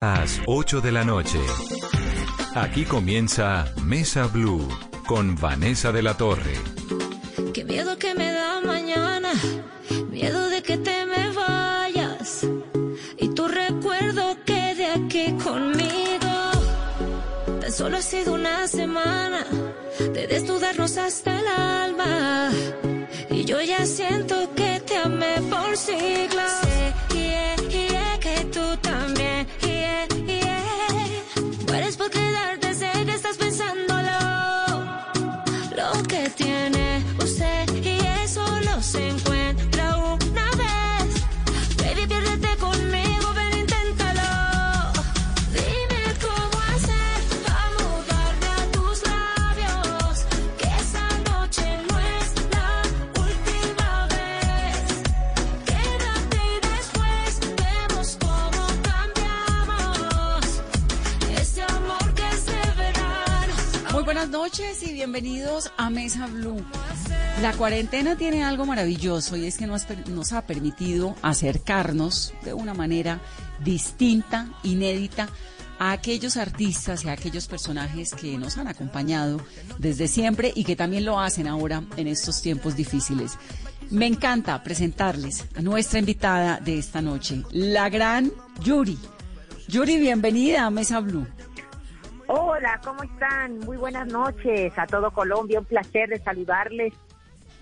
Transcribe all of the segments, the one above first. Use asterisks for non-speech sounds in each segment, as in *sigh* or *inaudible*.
Las 8 de la noche. Aquí comienza Mesa Blue con Vanessa de la Torre. Qué miedo que me da mañana, miedo de que te me vayas y tu recuerdo quede aquí conmigo. Tan solo ha sido una semana de desnudarnos hasta el alma y yo ya siento que te amé por siglos. Buenas noches y bienvenidos a Mesa Blue. La cuarentena tiene algo maravilloso y es que nos, nos ha permitido acercarnos de una manera distinta, inédita, a aquellos artistas y a aquellos personajes que nos han acompañado desde siempre y que también lo hacen ahora en estos tiempos difíciles. Me encanta presentarles a nuestra invitada de esta noche, la gran Yuri. Yuri, bienvenida a Mesa Blue. Hola, ¿cómo están? Muy buenas noches a todo Colombia. Un placer de saludarles.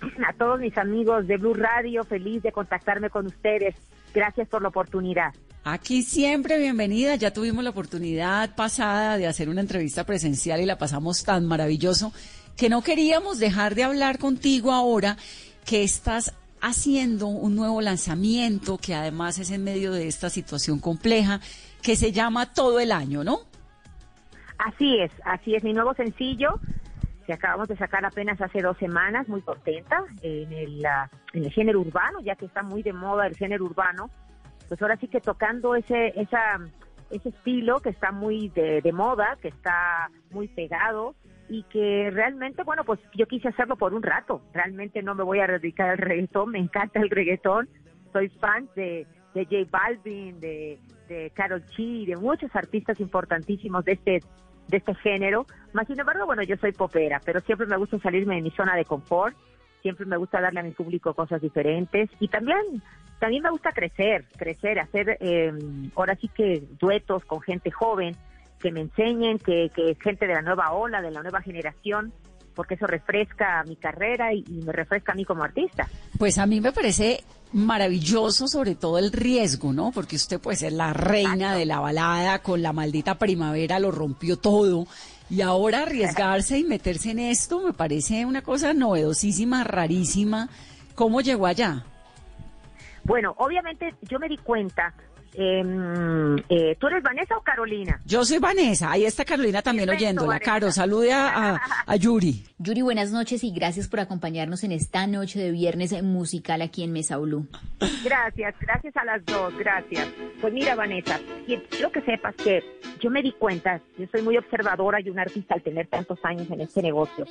A todos mis amigos de Blue Radio, feliz de contactarme con ustedes. Gracias por la oportunidad. Aquí siempre bienvenida. Ya tuvimos la oportunidad pasada de hacer una entrevista presencial y la pasamos tan maravilloso que no queríamos dejar de hablar contigo ahora que estás haciendo un nuevo lanzamiento que además es en medio de esta situación compleja que se llama Todo el Año, ¿no? Así es, así es mi nuevo sencillo que acabamos de sacar apenas hace dos semanas, muy contenta en el, ah, en el género urbano, ya que está muy de moda el género urbano. Pues ahora sí que tocando ese, esa, ese estilo que está muy de, de moda, que está muy pegado y que realmente, bueno, pues yo quise hacerlo por un rato. Realmente no me voy a dedicar al reggaetón, me encanta el reggaetón. Soy fan de, de J Balvin, de, de Karol G, de muchos artistas importantísimos de este de este género. Más sin embargo, bueno, yo soy popera, pero siempre me gusta salirme de mi zona de confort. Siempre me gusta darle a mi público cosas diferentes y también también me gusta crecer, crecer, hacer eh, ahora sí que duetos con gente joven que me enseñen, que, que gente de la nueva ola, de la nueva generación, porque eso refresca mi carrera y, y me refresca a mí como artista. Pues a mí me parece maravilloso sobre todo el riesgo, ¿no? Porque usted puede ser la reina de la balada, con la maldita primavera lo rompió todo. Y ahora arriesgarse y meterse en esto me parece una cosa novedosísima, rarísima. ¿Cómo llegó allá? Bueno, obviamente yo me di cuenta. eh, eh, ¿Tú eres Vanessa o Carolina? Yo soy Vanessa, ahí está Carolina también Perfecto, oyéndola. Vanessa. Caro, salude a, a- a Yuri. Yuri, buenas noches y gracias por acompañarnos en esta noche de viernes musical aquí en Mesa Blue. Gracias, gracias a las dos, gracias. Pues mira, Vanessa, quiero que sepas que yo me di cuenta, yo soy muy observadora y un artista al tener tantos años en este negocio.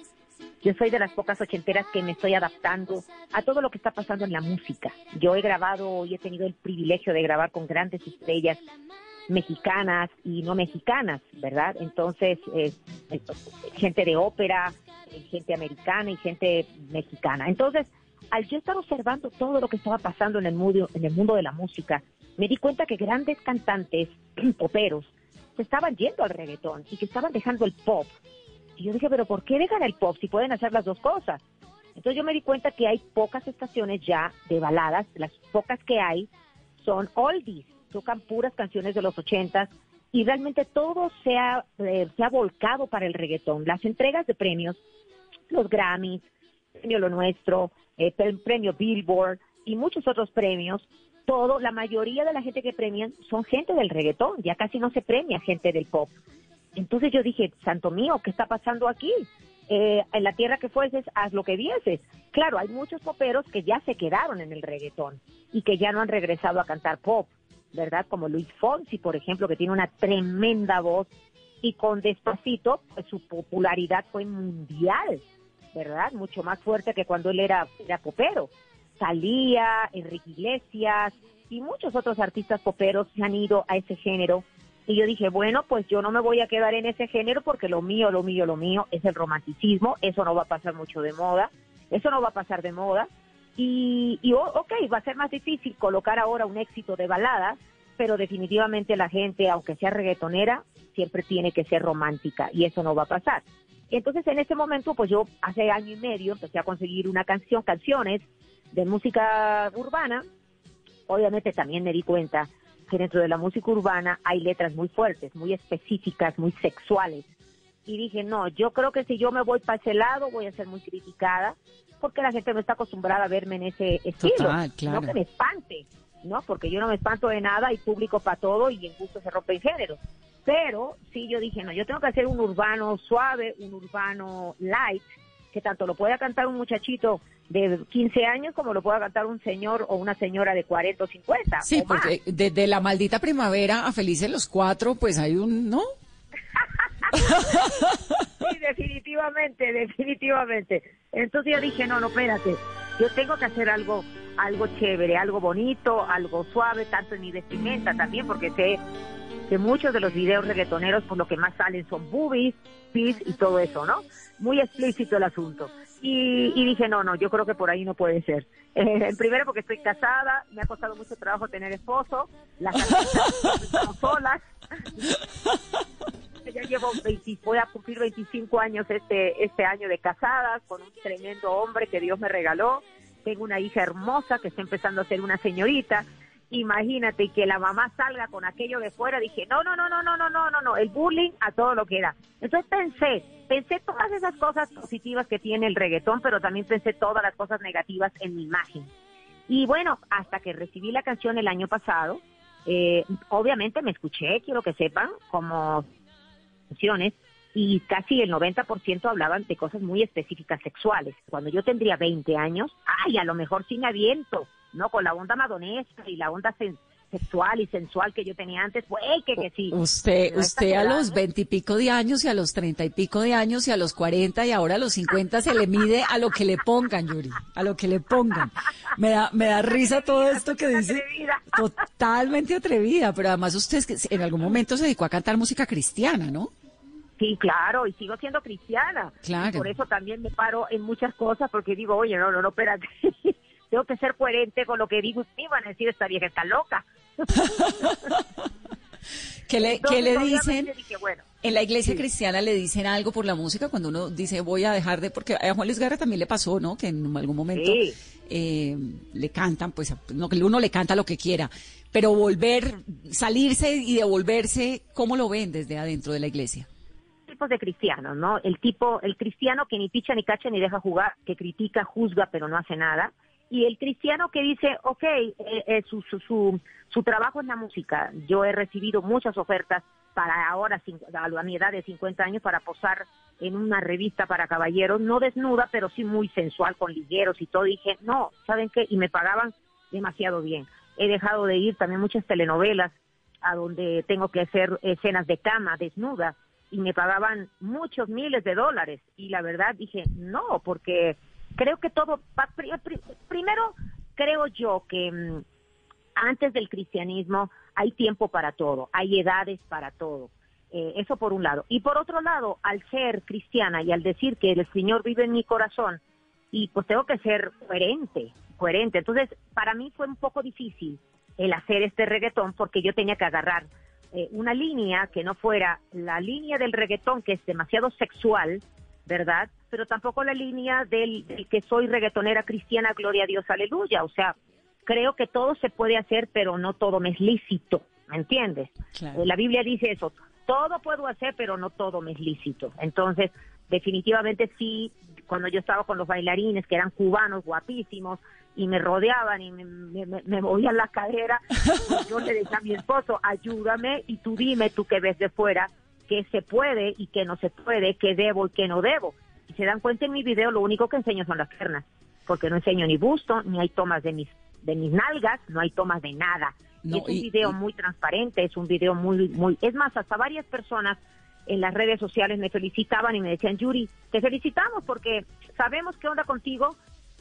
Yo soy de las pocas ochenteras que me estoy adaptando a todo lo que está pasando en la música. Yo he grabado y he tenido el privilegio de grabar con grandes estrellas mexicanas y no mexicanas, ¿verdad? Entonces, eh, eh, gente de ópera, gente americana y gente mexicana. Entonces, al yo estar observando todo lo que estaba pasando en el mundo, en el mundo de la música, me di cuenta que grandes cantantes *clears throat* poperos se estaban yendo al reggaetón y que estaban dejando el pop. Y yo dije, pero ¿por qué dejan el pop si pueden hacer las dos cosas? Entonces yo me di cuenta que hay pocas estaciones ya de baladas, las pocas que hay son oldies, tocan puras canciones de los ochentas y realmente todo se ha, eh, se ha volcado para el reggaetón. Las entregas de premios, los Grammys, Premio Lo Nuestro, eh, pre- Premio Billboard y muchos otros premios, todo, la mayoría de la gente que premian son gente del reggaetón, ya casi no se premia gente del pop. Entonces yo dije, santo mío, ¿qué está pasando aquí? Eh, en la tierra que fueses, haz lo que vieses. Claro, hay muchos poperos que ya se quedaron en el reggaetón y que ya no han regresado a cantar pop, ¿verdad? Como Luis Fonsi, por ejemplo, que tiene una tremenda voz y con Despacito, pues su popularidad fue mundial, ¿verdad? Mucho más fuerte que cuando él era, era popero. Salía, Enrique Iglesias y muchos otros artistas poperos se han ido a ese género Y yo dije, bueno, pues yo no me voy a quedar en ese género porque lo mío, lo mío, lo mío es el romanticismo, eso no va a pasar mucho de moda, eso no va a pasar de moda. Y, y ok, va a ser más difícil colocar ahora un éxito de balada, pero definitivamente la gente, aunque sea reggaetonera, siempre tiene que ser romántica y eso no va a pasar. Entonces en ese momento, pues yo hace año y medio empecé a conseguir una canción, canciones de música urbana. Obviamente también me di cuenta que dentro de la música urbana hay letras muy fuertes, muy específicas, muy sexuales. Y dije, no, yo creo que si yo me voy para ese lado voy a ser muy criticada, porque la gente no está acostumbrada a verme en ese estilo. No que me espante, ¿no? Porque yo no me espanto de nada y público para todo y en gusto se rompen géneros. Pero sí yo dije, no, yo tengo que hacer un urbano suave, un urbano light, que tanto lo pueda cantar un muchachito de 15 años como lo pueda cantar un señor o una señora de 40 o 50. Sí, porque desde la maldita primavera a Felices los Cuatro, pues hay un, ¿no? *laughs* sí, definitivamente, definitivamente. Entonces yo dije, no, no, espérate, yo tengo que hacer algo, algo chévere, algo bonito, algo suave, tanto en mi vestimenta también, porque sé que muchos de los videos reggaetoneros, por lo que más salen son boobies, pis y todo eso, ¿no? Muy explícito el asunto. Y, dije, no, no, yo creo que por ahí no puede ser. Eh, primero porque estoy casada, me ha costado mucho trabajo tener esposo, las *laughs* solas. Ya llevo 20, voy a cumplir 25 años este, este año de casadas con un tremendo hombre que Dios me regaló. Tengo una hija hermosa que está empezando a ser una señorita imagínate que la mamá salga con aquello de fuera, dije, no, no, no, no, no, no, no, no, no, el bullying a todo lo que era. Entonces pensé, pensé todas esas cosas positivas que tiene el reggaetón, pero también pensé todas las cosas negativas en mi imagen. Y bueno, hasta que recibí la canción el año pasado, eh, obviamente me escuché, quiero que sepan, como y casi el 90% hablaban de cosas muy específicas sexuales. Cuando yo tendría 20 años, ay, a lo mejor sin aviento, ¿no? Con la onda madonesca y la onda sexual y sensual que yo tenía antes, pues que, que sí. Usted, usted a los veintipico de años y a los treinta y pico de años y a los cuarenta y ahora a los cincuenta se le mide a lo que le pongan, Yuri, a lo que le pongan. Me da, me da risa todo esto que dice. Totalmente atrevida, pero además usted en algún momento se dedicó a cantar música cristiana, ¿no? Sí, claro, y sigo siendo cristiana. Claro. por eso también me paro en muchas cosas porque digo, oye, no, no, no, espérate. *laughs* tengo que ser coherente con lo que digo y van a decir, esta vieja está loca. *laughs* ¿Qué le, le dicen? en la iglesia cristiana le dicen algo por la música cuando uno dice voy a dejar de, porque a Juan Luis Guerra también le pasó, ¿no? Que en algún momento eh, le cantan, pues no, que uno le canta lo que quiera, pero volver, salirse y devolverse, ¿cómo lo ven desde adentro de la iglesia? tipos de cristianos, ¿no? El tipo, el cristiano que ni picha ni cacha ni deja jugar, que critica, juzga, pero no hace nada y el cristiano que dice, ok, eh, eh, su, su, su, su, trabajo es la música. Yo he recibido muchas ofertas para ahora, a mi edad de 50 años, para posar en una revista para caballeros, no desnuda, pero sí muy sensual, con ligueros y todo. dije, no, ¿saben qué? Y me pagaban demasiado bien. He dejado de ir también muchas telenovelas a donde tengo que hacer escenas de cama, desnuda, y me pagaban muchos miles de dólares. Y la verdad dije, no, porque creo que todo, primero creo yo que mm, antes del cristianismo hay tiempo para todo, hay edades para todo. Eh, eso por un lado. Y por otro lado, al ser cristiana y al decir que el Señor vive en mi corazón, y pues tengo que ser coherente, coherente. Entonces, para mí fue un poco difícil el hacer este reggaetón porque yo tenía que agarrar eh, una línea que no fuera la línea del reggaetón, que es demasiado sexual, ¿verdad? Pero tampoco la línea del, que soy reggaetonera cristiana, gloria a Dios, aleluya. O sea, creo que todo se puede hacer, pero no todo me es lícito, ¿me entiendes? Eh, la Biblia dice eso, todo puedo hacer, pero no todo me es lícito. Entonces, definitivamente sí, cuando yo estaba con los bailarines, que eran cubanos, guapísimos, y me rodeaban y me, me, movían la cadera, pues *laughs* yo le decía a mi esposo, ayúdame y tú dime, tú que ves de fuera, qué se puede y qué no se puede, qué debo y qué no debo. Y se dan cuenta en mi video, lo único que enseño son las piernas, porque no enseño ni busto, ni hay tomas de mis, de mis nalgas, no hay tomas de nada. es un video muy transparente, es un video muy, muy, es más, hasta varias personas en las redes sociales me felicitaban y me decían, Yuri, te felicitamos porque sabemos qué onda contigo,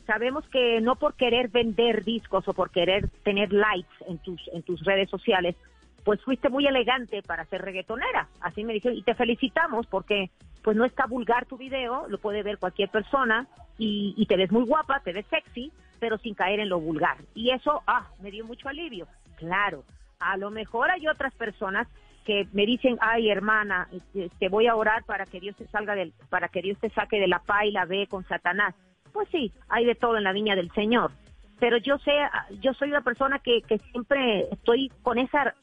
sabemos que no por querer vender discos o por querer tener likes en tus, en tus redes sociales, pues fuiste muy elegante para ser reggaetonera. Así me dijeron, y te felicitamos porque pues no está vulgar tu video, lo puede ver cualquier persona y, y te ves muy guapa, te ves sexy, pero sin caer en lo vulgar. Y eso, ah, me dio mucho alivio. Claro, a lo mejor hay otras personas que me dicen, ay hermana, te este, voy a orar para que Dios te salga del, para que Dios te saque de la pa y la B con Satanás. Pues sí, hay de todo en la viña del Señor. Pero yo sé, yo soy una persona que, que siempre estoy con esa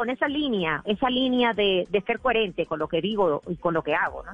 con esa línea, esa línea de, de ser coherente con lo que digo y con lo que hago, ¿no?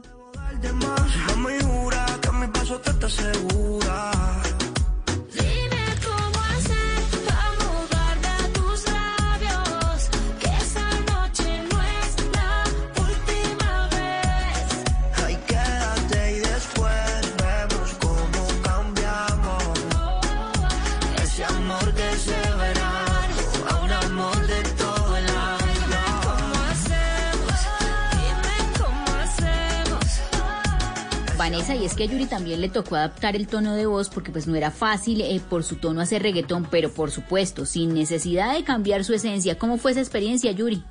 Vanessa, y es que a Yuri también le tocó adaptar el tono de voz porque pues no era fácil eh, por su tono hacer reggaetón, pero por supuesto, sin necesidad de cambiar su esencia. ¿Cómo fue esa experiencia, Yuri?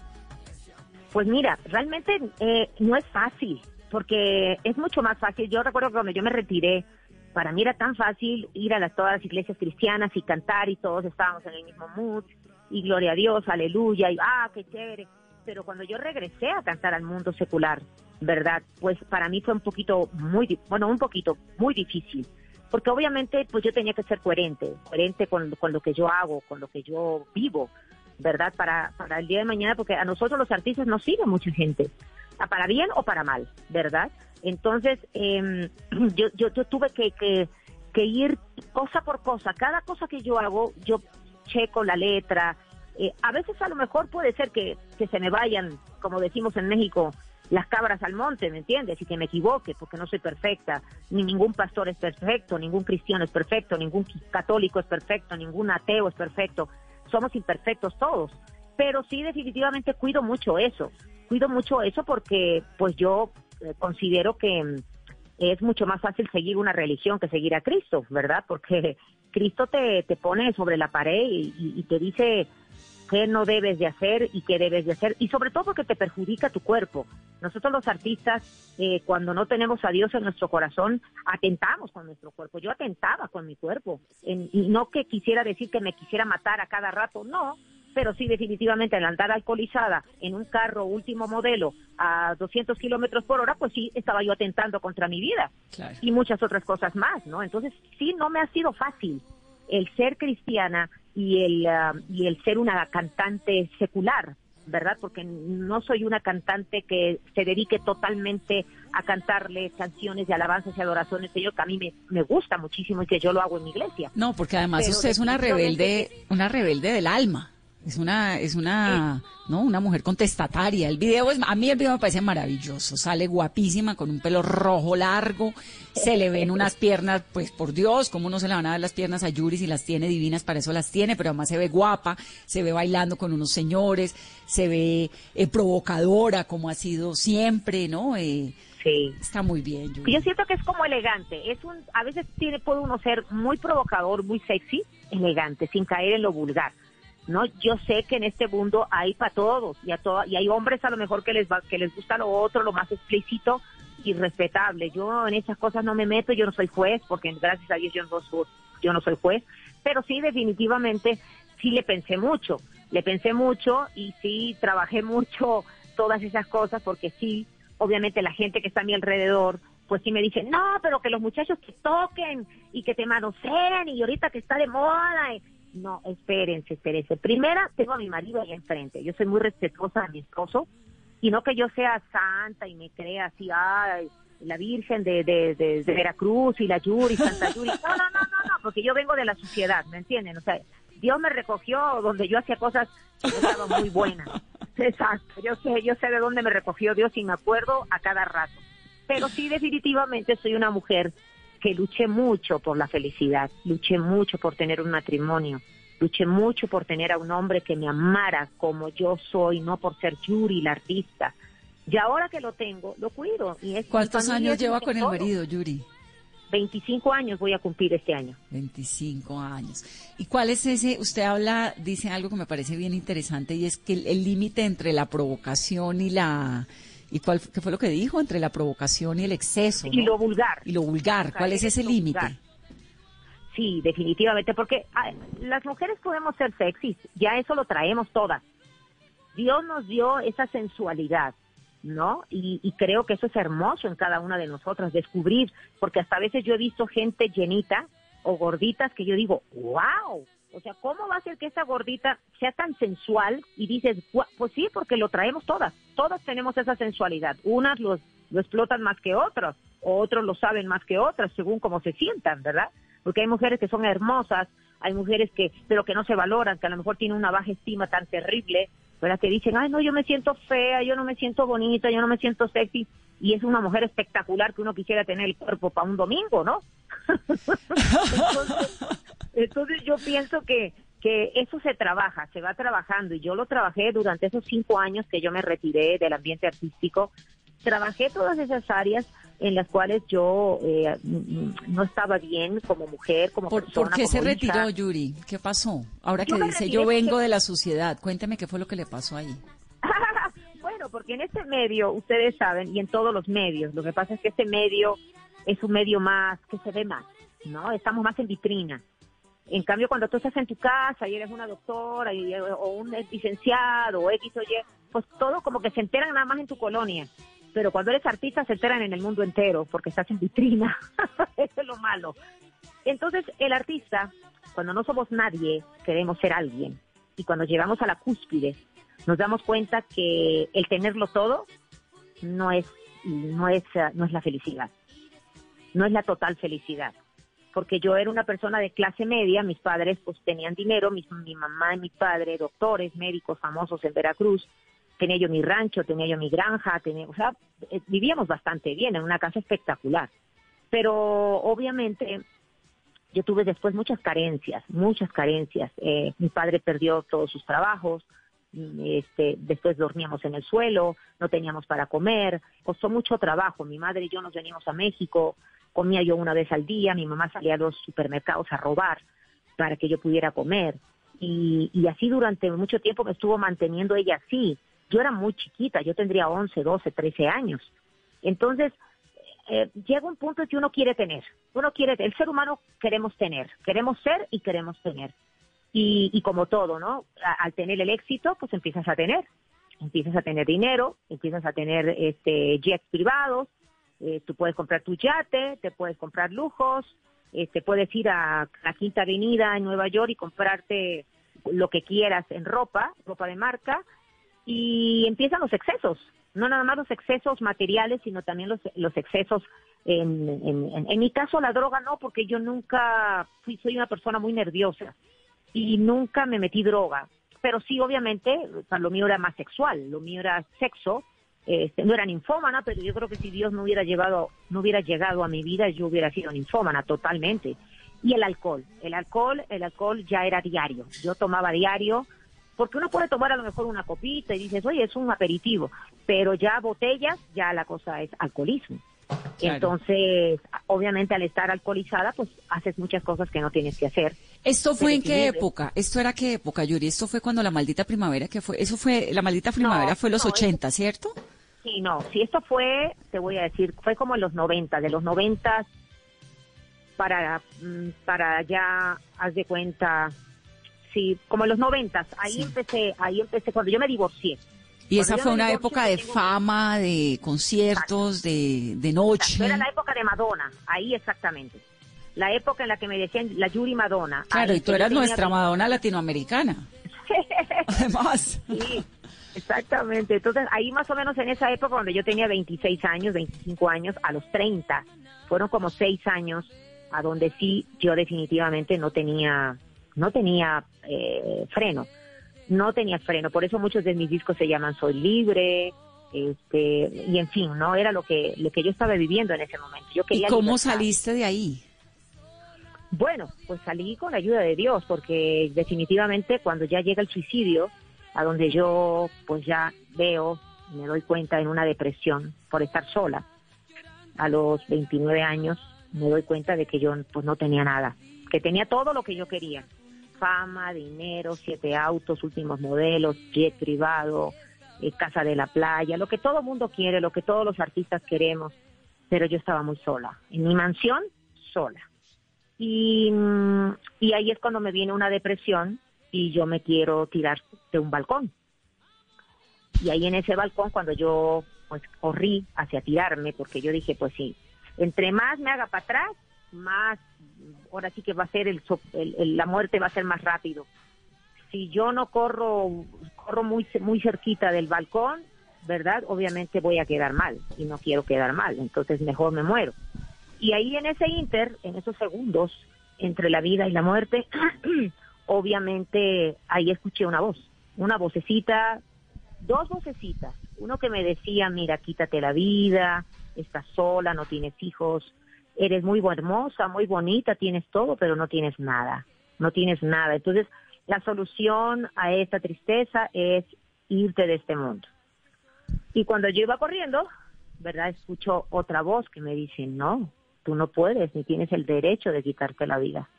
Pues mira, realmente eh, no es fácil, porque es mucho más fácil. Yo recuerdo que cuando yo me retiré, para mí era tan fácil ir a las, todas las iglesias cristianas y cantar y todos estábamos en el mismo mood y gloria a Dios, aleluya, y ah, qué chévere. Pero cuando yo regresé a cantar al mundo secular, ¿verdad? Pues para mí fue un poquito muy, bueno, un poquito muy difícil, porque obviamente pues yo tenía que ser coherente, coherente con, con lo que yo hago, con lo que yo vivo, ¿verdad? Para, para el día de mañana, porque a nosotros los artistas nos sigue mucha gente, para bien o para mal, ¿verdad? Entonces, eh, *clears throat* yo, yo, yo tuve que, que, que ir cosa por cosa, cada cosa que yo hago, yo checo la letra, eh, a veces a lo mejor puede ser que, que se me vayan, como decimos en México, las cabras al monte, ¿me entiendes? Y que me equivoque, porque no soy perfecta, ni ningún pastor es perfecto, ningún cristiano es perfecto, ningún católico es perfecto, ningún ateo es perfecto, somos imperfectos todos, pero sí definitivamente cuido mucho eso, cuido mucho eso porque pues yo eh, considero que mm, es mucho más fácil seguir una religión que seguir a Cristo, ¿verdad? Porque *laughs* Cristo te, te pone sobre la pared y te dice qué no debes de hacer y qué debes de hacer, y sobre todo porque te perjudica tu cuerpo. Nosotros los artistas, eh, cuando no tenemos a Dios en nuestro corazón, atentamos con nuestro cuerpo. Yo atentaba con mi cuerpo, y no que quisiera decir que me quisiera matar a cada rato, no, pero sí definitivamente al andar alcoholizada en un carro último modelo a 200 kilómetros por hora, pues sí estaba yo atentando contra mi vida y muchas otras cosas más, ¿no? Entonces sí no me ha sido fácil el ser cristiana y el, ah, y el ser una cantante secular, ¿verdad? Porque no soy una cantante que se dedique totalmente a cantarle canciones de alabanzas y adoraciones, Señor, que a mí me, me, gusta muchísimo y que yo lo hago en mi iglesia. No, porque además usted es una rebelde, una rebelde del alma. Es una, es una, ¿no? Una mujer contestataria. El video es, a mí el video me parece maravilloso. Sale guapísima con un pelo rojo largo. Se le ven unas piernas, pues por Dios, cómo no se le van a dar las piernas a Yuri si las tiene divinas, para eso las tiene, pero además se ve guapa, se ve bailando con unos señores, se ve eh, provocadora como ha sido siempre, ¿no? Eh, sí. Está muy bien. Yuri. Yo siento que es como elegante. Es un, a veces tiene, puede uno ser muy provocador, muy sexy, elegante, sin caer en lo vulgar no yo sé que en este mundo hay para todos y a y hay hombres a lo mejor que les va, que les gusta lo otro lo más explícito y respetable. Yo en esas cosas no me meto yo no soy juez porque gracias a Dios yo no soy, yo no soy juez pero sí definitivamente sí le pensé mucho le pensé mucho y sí trabajé mucho todas esas cosas porque sí obviamente la gente que está a mi alrededor pues sí me dice, no, pero que los muchachos te toquen y que te manoseen y ahorita que está de moda no, espérense, espérense. Primera, tengo a mi marido ahí enfrente. Yo soy muy respetuosa de mi esposo y no que yo sea santa y me crea así, ay, la Virgen de, de, de, Veracruz y la Yuri, Santa Yuri. No, no, no, no, no, porque yo vengo de la sociedad, ¿me entienden? O sea, Dios me recogió donde yo hacía cosas que estaban muy buenas. Exacto, yo sé, yo sé de dónde me recogió Dios y me acuerdo a cada rato. Pero sí, definitivamente soy una mujer que luché mucho por la felicidad, luché mucho por tener un matrimonio, luché mucho por tener a un hombre que me amara como yo soy, no por ser Yuri, la artista. Y ahora que lo tengo, lo cuido. Y ¿Cuántos años lleva con el marido, Yuri? 25 años voy a cumplir este año. 25 años. ¿Y cuál es ese? Usted habla, dice algo que me parece bien interesante y es que el límite entre la provocación y la... ¿Y cuál qué fue lo que dijo? Entre la provocación y el exceso. Y lo vulgar. Y lo vulgar. ¿Cuál es ese límite? Sí, definitivamente, porque ah, las mujeres podemos ser sexys, ya eso lo traemos todas. Dios nos dio esa sensualidad, ¿no? Y, creo que eso es hermoso en cada una de nosotras, descubrir, porque hasta a veces yo he visto gente llenita o gorditas que yo digo, wow, o sea, ¿cómo va a ser que esa gordita sea tan sensual? Y dices, pues sí, porque lo traemos todas, todas tenemos esa sensualidad, unas lo explotan más que otras, otros lo saben más que otras, según cómo se sientan, ¿verdad? porque hay mujeres que son hermosas, hay mujeres que, pero que no se valoran, que a lo mejor tienen una baja estima tan terrible, ¿verdad? Que dicen, ay, no, yo me siento fea, yo no me siento bonita, yo no me siento sexy, y es una mujer espectacular que uno quisiera tener el cuerpo para un domingo, ¿no? *laughs* entonces, yo pienso que, que eso se trabaja, se va trabajando, y yo lo trabajé durante esos cinco años que yo me retiré del ambiente artístico, trabajé todas esas áreas en las cuales yo eh, no estaba bien como mujer, como ¿Por, persona. ¿Por qué se retiró, Yuri? ¿Qué pasó? Ahora que dice, yo vengo de la sociedad, cuénteme qué fue lo que le pasó ahí. Porque en este medio, ustedes saben, y en todos los medios, lo que pasa es que este medio es un medio más, que se ve más, ¿no? Estamos más en vitrina. En cambio, cuando tú estás en tu casa y eres una doctora y, o un licenciado o X o Y, pues todo como que se enteran nada más en tu colonia pero cuando eres artista se enteran en el mundo entero porque estás en vitrina. *laughs* Eso es lo malo. Entonces, el artista, cuando no somos nadie, queremos ser alguien. Y cuando llegamos a la cúspide, nos damos cuenta que el tenerlo todo no es, no es, no es la felicidad. No es la total felicidad. Porque yo era una persona de clase media, mis padres pues tenían dinero, mi, mi mamá y mi padre, doctores, médicos famosos en Veracruz, tenía yo mi rancho, tenía yo mi granja, tenía, o sea, eh, vivíamos bastante bien en una casa espectacular. Pero obviamente yo tuve después muchas carencias, muchas carencias. Eh, mi padre perdió todos sus trabajos, este, después dormíamos en el suelo, no teníamos para comer, costó mucho trabajo. Mi madre y yo nos venimos a México, comía yo una vez al día, mi mamá salía a los supermercados a robar para que yo pudiera comer. Y, así durante mucho tiempo me estuvo manteniendo ella así. Yo era muy chiquita, yo tendría 11, 12, 13 años. Entonces, eh, llega un punto que uno quiere tener. Uno quiere, el ser humano queremos tener, queremos ser y queremos tener. Y, como todo, ¿no? al tener el éxito, pues empiezas a tener. Empiezas a tener dinero, empiezas a tener este, jets privados, eh, tú puedes comprar tu yate, te puedes comprar lujos, te este, puedes ir a la Quinta Avenida en Nueva York y comprarte lo que quieras en ropa, ropa de marca, y empiezan los excesos, no nada más los excesos materiales, sino también los, los excesos en, en, en, mi caso la droga no, porque yo nunca fui, soy una persona muy nerviosa y nunca me metí droga, pero sí obviamente lo mío era más sexual, lo mío era sexo, este, no era ninfómana, pero yo creo que si Dios no hubiera llevado, no hubiera llegado a mi vida, yo hubiera sido ninfómana totalmente. Y el alcohol, el alcohol, el alcohol ya era diario. Yo tomaba diario, porque uno puede tomar a lo mejor una copita y dices, oye, es un aperitivo, pero ya botellas, ya la cosa es alcoholismo. Entonces, obviamente al estar alcoholizada, pues haces muchas cosas que no tienes que hacer. ¿Esto fue en qué época? ¿Esto era qué época, Yuri? ¿Esto fue cuando la maldita primavera que fue? Eso fue, la maldita primavera fue los 80, ¿cierto? Sí, no, si esto fue, te voy a decir, fue como en los 90, de los 90 para, mm, para ya, haz de cuenta, sí, como en los noventas, ahí empecé, ahí empecé cuando yo me divorcié. Y esa fue una época de fama, de conciertos, de, de noche. Era la época de Madonna, ahí exactamente. La época en la que me decían la Yuri Madonna. Claro, y tú eras nuestra Madonna latinoamericana. *laughs* Además. Sí, exactamente. Entonces, ahí más o menos en esa época, donde yo tenía 26 años, 25 años, a los 30, fueron como 6 años a donde sí yo definitivamente no tenía no tenía eh, freno, no tenía freno, por eso muchos de mis discos se llaman Soy Libre, este, y en fin, no era lo que, lo que yo estaba viviendo en ese momento. Yo quería ¿Y cómo saliste de ahí? Bueno, pues salí con la ayuda de Dios, porque definitivamente cuando ya llega el suicidio, a donde yo pues ya veo, me doy cuenta en una depresión por estar sola, a los 29 años, me doy cuenta de que yo pues no tenía nada, que tenía todo lo que yo quería. Fama, dinero, siete autos, últimos modelos, jet privado, eh, casa de la playa, lo que todo mundo quiere, lo que todos los artistas queremos, pero yo estaba muy sola, en mi mansión, sola. Y, mm, y ahí es cuando me viene una depresión y yo me quiero tirar de un balcón. Y ahí en ese balcón, cuando yo pues corrí hacia tirarme, porque yo dije, pues sí, entre más me haga para atrás, más, ahora sí que va a ser el, la muerte va a ser más rápido. Si yo no corro, corro muy, muy cerquita del balcón, ¿verdad? Obviamente voy a quedar mal y no quiero quedar mal, entonces mejor me muero. Y ahí en ese inter, en esos segundos entre la vida y la muerte, *clears throat* obviamente ahí escuché una voz, una vocecita, dos vocecitas, uno que me decía, mira, quítate la vida, estás sola, no tienes hijos, eres muy hermosa, muy bonita, tienes todo, pero no tienes nada, no tienes nada. Entonces, la solución a esta tristeza es irte de este mundo. Y cuando yo iba corriendo, ¿verdad? Escucho otra voz que me dice, no, tú no puedes, ni tienes el derecho de quitarte la vida.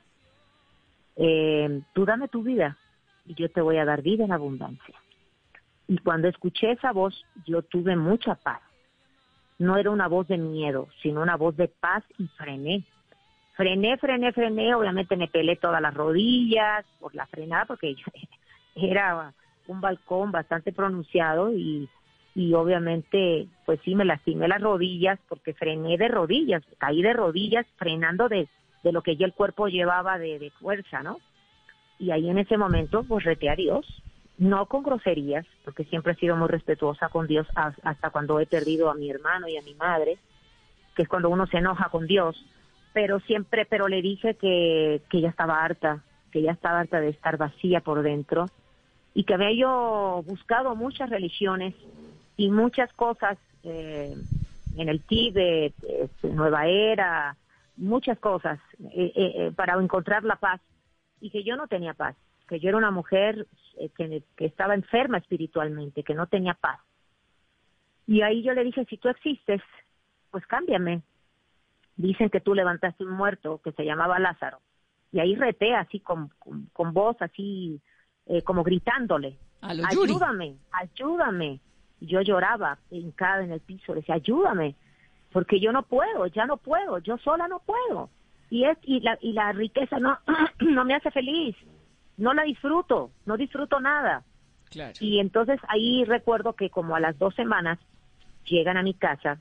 Eh, tú dame tu vida y yo te voy a dar vida en abundancia. Y cuando escuché esa voz, yo tuve mucha paz no era una voz de miedo, sino una voz de paz y frené. Frené, frené, frené, obviamente me pelé todas las rodillas por la frenada porque *laughs* era un balcón bastante pronunciado y, y obviamente pues sí me lastimé las rodillas porque frené de rodillas, caí de rodillas frenando de, de lo que ya el cuerpo llevaba de, fuerza, ¿no? Y ahí en ese momento pues reté a Dios no con groserías, porque siempre he sido muy respetuosa con Dios hasta cuando he perdido a mi hermano y a mi madre, que es cuando uno se enoja con Dios, pero siempre, pero le dije que, que ya estaba harta, que ya estaba harta de estar vacía por dentro y que había yo buscado muchas religiones y muchas cosas eh, en el Tíbet, este, Nueva Era, muchas cosas eh, eh, para encontrar la paz y que yo no tenía paz que yo era una mujer eh, que, estaba enferma espiritualmente, que no tenía paz. Y ahí yo le dije, si tú existes, pues cámbiame. Dicen que tú levantaste un muerto que se llamaba Lázaro. Y ahí reté así con, con, voz, así eh, como gritándole, ayúdame, ayúdame. Yo lloraba hincada en el piso, decía, ayúdame, porque yo no puedo, ya no puedo, yo sola no puedo. Y, es, y, la, y la riqueza no, *clears throat* no me hace feliz no la disfruto, no disfruto nada. Y entonces ahí recuerdo que como a las dos semanas llegan a mi casa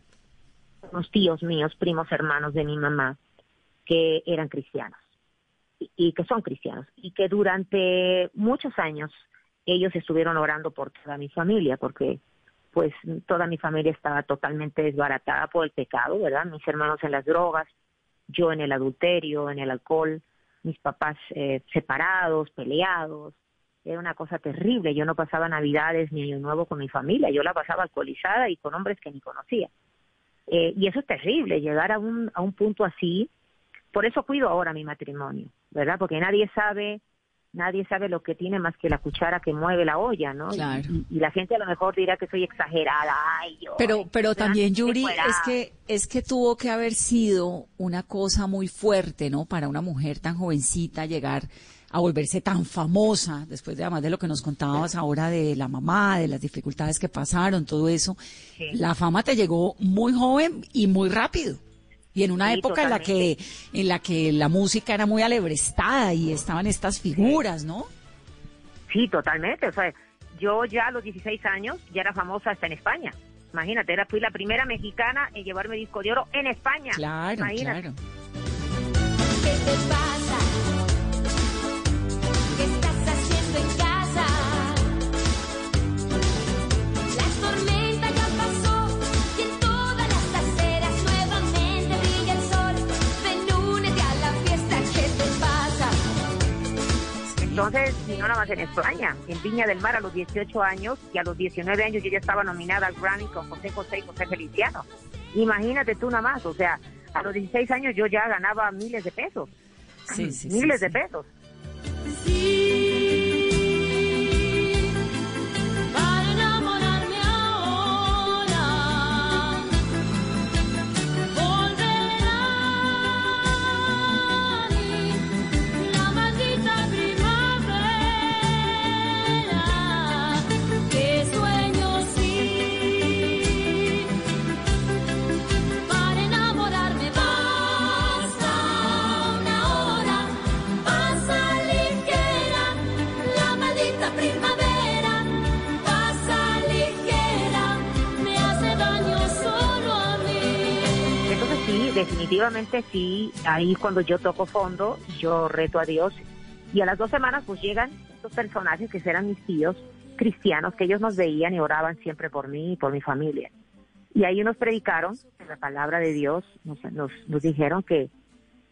unos tíos míos, primos hermanos de mi mamá, que eran cristianos y, que son cristianos y que durante muchos años ellos estuvieron orando por toda mi familia porque pues toda mi familia estaba totalmente desbaratada por el pecado, ¿verdad? Mis hermanos en las drogas, yo en el adulterio, en el alcohol, mis papás eh, separados, peleados. Era una cosa terrible. Yo no pasaba Navidades ni Año Nuevo con mi familia. Yo la pasaba alcoholizada y con hombres que ni conocía. Eh, y eso es terrible, llegar a un, a un punto así. Por eso cuido ahora mi matrimonio, ¿verdad? Porque nadie sabe nadie sabe lo que tiene más que la cuchara que mueve la olla, ¿no? Claro. Y, la gente a lo mejor dirá que soy exagerada. Ay, yo, pero, pero también Yuri es que es que tuvo que haber sido una cosa muy fuerte, ¿no? Para una mujer tan jovencita llegar a volverse tan famosa después de además de lo que nos contabas ahora de la mamá, de las dificultades que pasaron, todo eso. La fama te llegó muy joven y muy rápido. Y en una época en la que en la que la música era muy alebrestada y estaban estas figuras, ¿no? Sí, totalmente. O sea, yo ya a los 16 años ya era famosa hasta en España. Imagínate, era fui la primera mexicana en llevarme disco de oro en España. Claro, claro. Entonces, no nada más en España, en Viña del Mar a los 18 años y a los 19 años yo ya estaba nominada al Grammy con José José y José Feliciano. Imagínate tú nada más, o sea, a los 16 años yo ya ganaba miles de pesos. Sí, sí, miles de pesos. sí, definitivamente sí. Ahí cuando yo toco fondo, yo reto a Dios. Y a las dos semanas pues llegan estos personajes que eran mis tíos cristianos, que ellos nos veían y oraban siempre por mí y por mi familia. Y ahí nos predicaron la palabra de Dios, nos, dijeron que,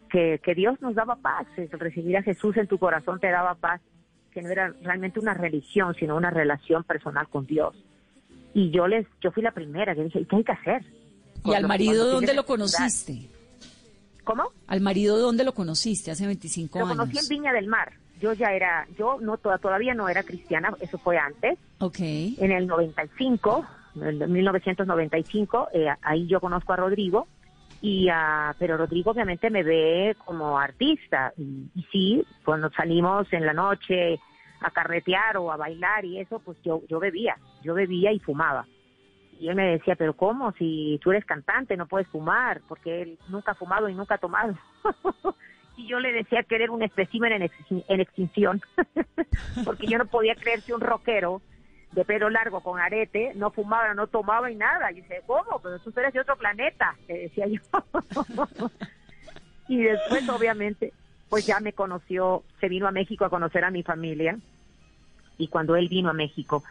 que, Dios nos daba paz, recibir a Jesús en tu corazón te daba paz, que no era realmente una religión, sino una relación personal con Dios. Y yo les, yo fui la primera que dije, ¿y qué hay que hacer? ¿Y al marido dónde lo conociste? ¿Cómo? ¿Al marido dónde lo conociste hace 25 Lo años? conocí en Viña del Mar. Yo ya era, yo no toda- todavía no era cristiana, eso fue antes. Ok. En el 95, en el 1995, eh, ahí yo conozco a Rodrigo. Y, ah, pero Rodrigo obviamente me ve como artista y, y sí, cuando salimos en la noche a carretear o a bailar y eso, pues yo, yo bebía, yo bebía y fumaba. Y él me decía, pero ¿cómo? Si tú eres cantante no puedes fumar, porque él nunca ha fumado y nunca ha tomado. *laughs* y yo le decía que era un espécimen en, extin- en extinción, *laughs* porque yo no podía creer que un rockero de pelo largo con arete no fumaba, no tomaba y nada. Y dice, ¿cómo? Pero tú eres de otro planeta, le decía yo. *laughs* y después, obviamente, pues ya me conoció, se vino a México a conocer a mi familia y cuando él vino a México,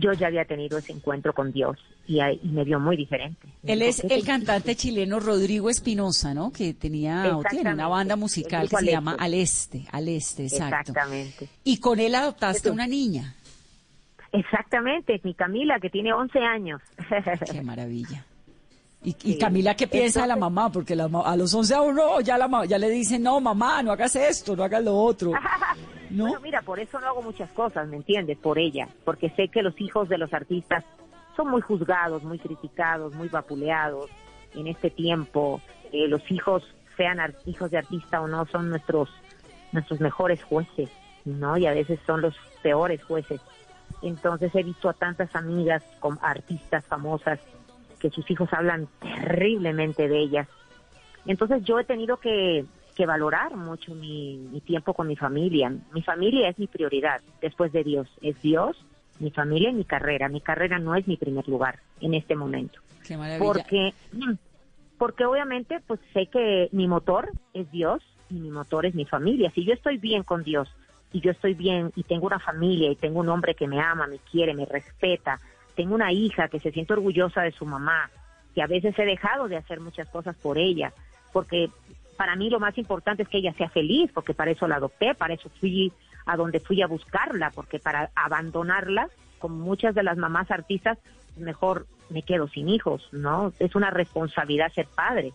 yo ya había tenido ese encuentro con Dios y, ahí- y me vio muy diferente. Él es "¿Qué te el cantante chileno Rodrigo Espinosa, ¿no? Que tenía o tiene una banda musical que se llama Al Al Este, Al Este, exacto. Exactamente. Y con él adoptaste Eso. una niña. Exactamente, mi Camila, que tiene 11 años. Qué maravilla. Y. Camila, ¿qué piensa de la mamá? Porque la a los 11 a uno ya, la, ya le dicen, no, mamá, no hagas esto, no hagas lo otro. *laughs* ¿No? Bueno, mira, por eso no hago muchas cosas, ¿me entiendes? Por ella, porque sé que los hijos de los artistas son muy juzgados, muy criticados, muy vapuleados. En este tiempo, eh, los hijos, sean hijos de artista o no, son nuestros nuestros mejores jueces, ¿no? Y a veces son los peores jueces. Entonces he visto a tantas amigas con artistas famosas que sus hijos hablan terriblemente de ellas. Entonces yo he tenido que, que valorar mucho mi, mi tiempo con mi familia. Mi familia es mi prioridad después de Dios. Es Dios, mi familia y mi carrera. Mi carrera no es mi primer lugar en este momento. Qué maravilla. Porque, *clears throat* porque obviamente pues sé que mi motor es Dios y mi motor es mi familia. Si yo estoy bien con Dios y yo estoy bien y tengo una familia y tengo un hombre que me ama, me quiere, me respeta, tengo una hija que se siente orgullosa de su mamá, que a veces he dejado de hacer muchas cosas por ella, porque para mí lo más importante es que ella sea feliz, porque para eso la adopté, para eso fui a donde fui a buscarla, porque para abandonarla, como muchas de las mamás artistas, mejor me quedo sin hijos, ¿no? Es una responsabilidad ser padre.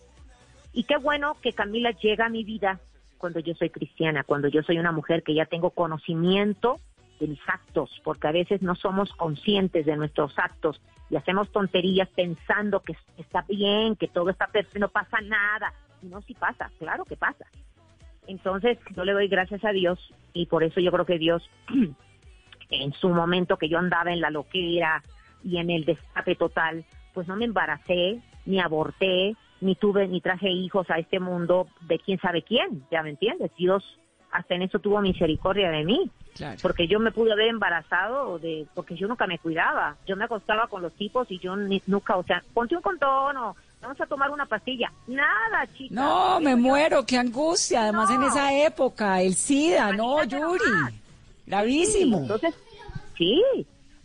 Y qué bueno que Camila llega a mi vida cuando yo soy cristiana, cuando yo soy una mujer que ya tengo conocimiento de mis actos, porque a veces no somos conscientes de nuestros actos y hacemos tonterías pensando que está bien, que todo está perfecto, no pasa nada. Y no, sí pasa, claro que pasa. Entonces yo le doy gracias a Dios y por eso yo creo que Dios, *clears throat* en su momento que yo andaba en la loquera y en el destape total, pues no me embaracé, ni aborté, ni tuve, ni traje hijos a este mundo de quién sabe quién, ya me entiendes. Dios hasta en eso tuvo misericordia de mí Claro. porque yo me pude haber embarazado de porque yo nunca me cuidaba yo me acostaba con los tipos y yo ni- nunca o sea ponte un condón o vamos a tomar una pastilla nada chica No, me Yo- muero, qué angustia. Además, en esa época, el SIDA, no, Yuri. nomás. Gravísimo. entonces sí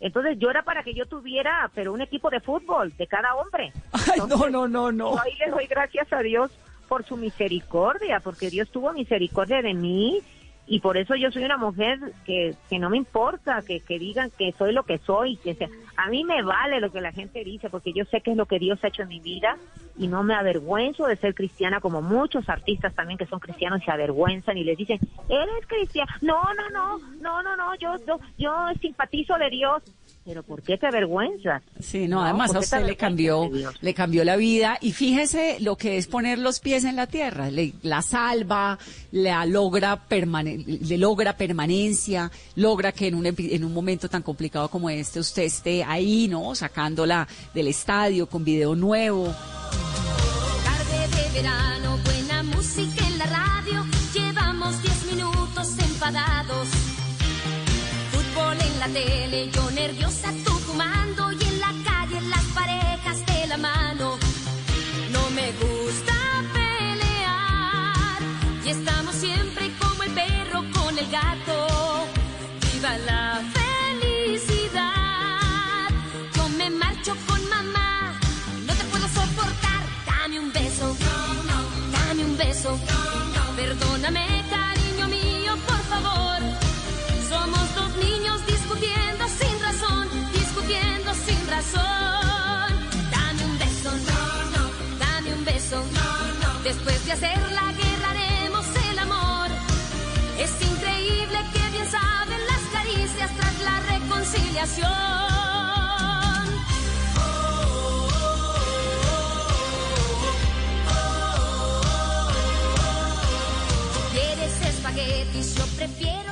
entonces yo era para que yo tuviera pero un equipo de fútbol de cada hombre Ay, no, no, no, no. Ahí le doy gracias a Dios por su misericordia, porque Dios tuvo misericordia de mí y por eso yo soy una mujer que, que no me importa que, que digan que soy lo que soy, que sea, a mí me vale lo que la gente dice, porque yo sé que es lo que Dios ha hecho en mi vida y no me avergüenzo de ser cristiana como muchos artistas también que son cristianos se avergüenzan y les dicen, eres cristiana, no, no, no, no, no, no, yo, yo, yo simpatizo de Dios. Pero ¿por qué te avergüenzas? Sí, no, No, además a ¿por qué te usted le cambió, le cambió la vida y fíjese lo que es poner los pies en la tierra, le, la salva, la logra permane- le logra permanencia, logra que en un en un momento tan complicado como este usted esté ahí, ¿no? Sacándola del estadio con video nuevo. Tarde de verano, buena música en la radio. Llevamos 10 minutos enfadados la tele, yo nerviosa, tú fumando y en la calle las parejas de la mano. No me gusta pelear y estamos siempre como el perro con el gato. Viva la felicidad. Yo me marcho con mamá, no te puedo soportar. Dame un beso, dame un beso, perdóname. Después de hacer la guerra haremos el amor. Es increíble que bien saben las caricias tras la reconciliación. ¿Quieres espaguetis? Yo prefiero.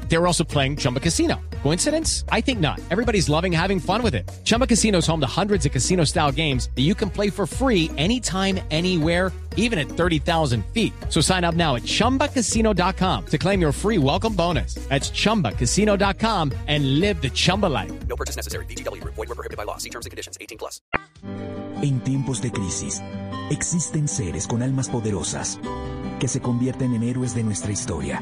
They were also playing Chumba Casino. Coincidence? I think not. Everybody's loving having fun with it. Chumba Casino is home to hundreds of casino style games that you can play for free anytime, anywhere, even at 30,000 feet. So sign up now at chumbacasino.com to claim your free welcome bonus. That's chumbacasino.com and live the Chumba life. No purchase necessary. VGW Group. Void were prohibited by law. See terms and conditions. 18 plus. En tiempos de crisis, existen seres con almas poderosas que se convierten en héroes de nuestra historia.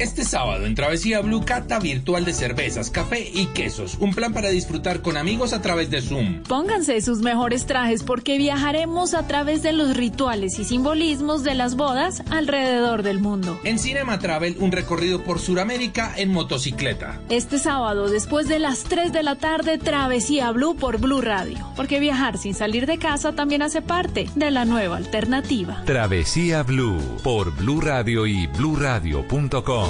Este sábado en Travesía Blue cata virtual de cervezas, café y quesos. Un plan para disfrutar con amigos a través de Zoom. Pónganse sus mejores trajes porque viajaremos a través de los rituales y simbolismos de las bodas alrededor del mundo. En Cinema Travel, un recorrido por Sudamérica en motocicleta. Este sábado, después de las 3 de la tarde, Travesía Blue por Blue Radio. Porque viajar sin salir de casa también hace parte de la nueva alternativa. Travesía Blue por Blue Radio y bluradio.com.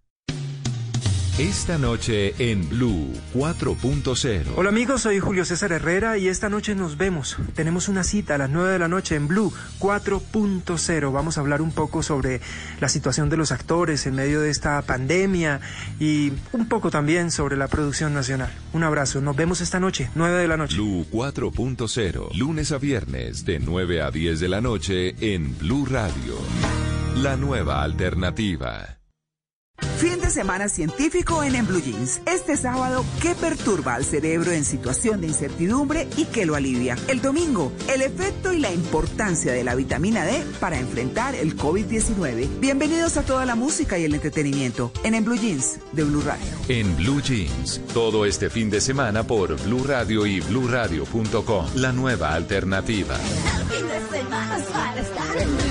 Esta noche en Blue 4.0. Hola amigos, soy Julio César Herrera y esta noche nos vemos. Tenemos una cita a las 9 de la noche en Blue 4.0. Vamos a hablar un poco sobre la situación de los actores en medio de esta pandemia y un poco también sobre la producción nacional. Un abrazo, nos vemos esta noche, 9 de la noche. Blue 4.0, lunes a viernes de 9 a 10 de la noche en Blue Radio. La nueva alternativa. Fin de semana científico en En Blue Jeans. Este sábado, ¿qué perturba al cerebro en situación de incertidumbre y qué lo alivia? El domingo, el efecto y la importancia de la vitamina D para enfrentar el COVID-19. Bienvenidos a toda la música y el entretenimiento en En Blue Jeans de Blue Radio. En Blue Jeans, todo este fin de semana por Blue Radio y bluradio.com. La nueva alternativa. Fin de semana es para estar en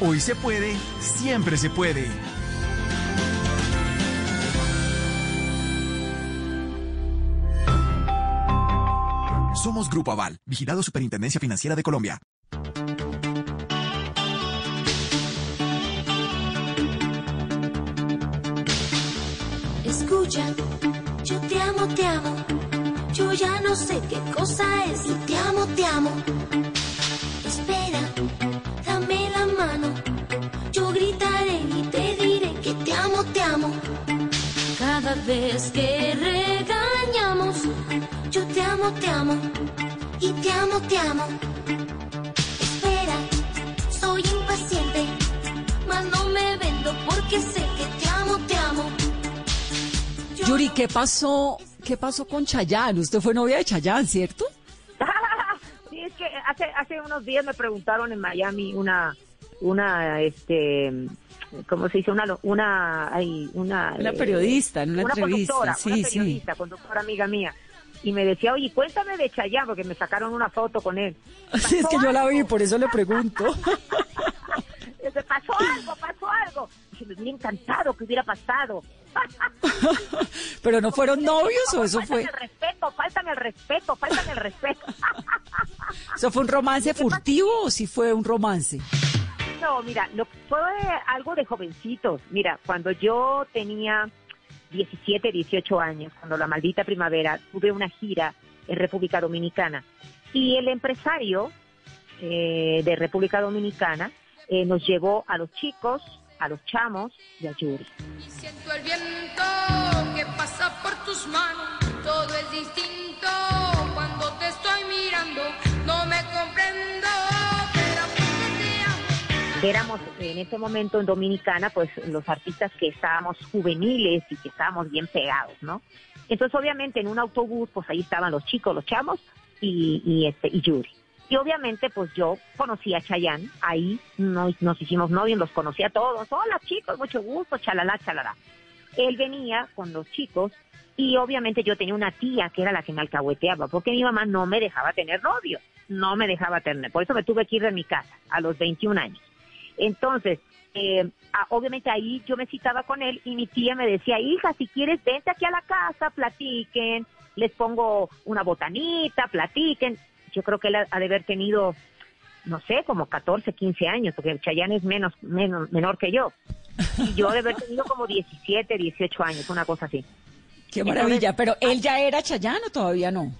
Hoy se puede, siempre se puede. Somos Grupo Aval, vigilado Superintendencia Financiera de Colombia. Escucha, yo te amo, te amo. Yo ya no sé qué cosa es y te amo, te amo. Vez que regañamos, yo te amo, te amo. Y te amo, te amo. Espera, soy impaciente, mas no me vendo porque sé que te amo, te amo. Yuri, ¿qué pasó? ¿Qué pasó con Chayanne? Usted fue novia de Chayanne, ¿cierto? *laughs* sí, es que hace, hace unos días me preguntaron en Miami una, una, este, ¿cómo se dice? Una, una, hay una, Una eh, periodista en una entrevista, conductora, sí, una sí. periodista, conductora amiga mía. y me decía, oye, cuéntame de Chayanne, porque me sacaron una foto con él. *laughs* Sí, es que yo la vi, por eso le pregunto. *laughs* Pasó algo, pasó algo. Dije, me hubiera encantado que hubiera pasado. *laughs* Pero no fueron novios o eso fue, el respeto, fáltame el respeto, fáltame el respeto. eso fue un romance furtivo o sí fue un romance. No, mira, lo, fue algo de jovencitos. Mira, cuando yo tenía 17, 18 años, cuando la maldita primavera, tuve una gira en República Dominicana. Y el empresario eh, de República Dominicana eh, nos llevó a los chicos, a los chamos y a Yuri. Siento el viento que pasa por tus manos, todo es distinto cuando te estoy mirando, Éramos en ese momento en Dominicana, pues los artistas que estábamos juveniles y que estábamos bien pegados, ¿no? Entonces, obviamente, en un autobús, pues ahí estaban los chicos, los chamos y, y este y Yuri. Y obviamente, pues yo conocí a Chayanne, ahí nos, nos hicimos novios, los conocí a todos. Hola chicos, mucho gusto, chalala, chalala. Él venía con los chicos y obviamente yo tenía una tía que era la que me alcahueteaba, porque mi mamá no me dejaba tener novio, no me dejaba tener, por eso me tuve que ir de mi casa a los 21 años. Entonces, eh, ah, obviamente ahí yo me citaba con él y mi tía me decía, hija, si quieres, vente aquí a la casa, platiquen, les pongo una botanita, platiquen. Yo creo que él ha ha de haber tenido, no sé, como 14, 15 años, porque Chayanne es menos, menos menor que yo. Y yo de haber tenido como 17, 18 años, una cosa así. Qué maravilla, pero él ya era Chayanne o todavía no.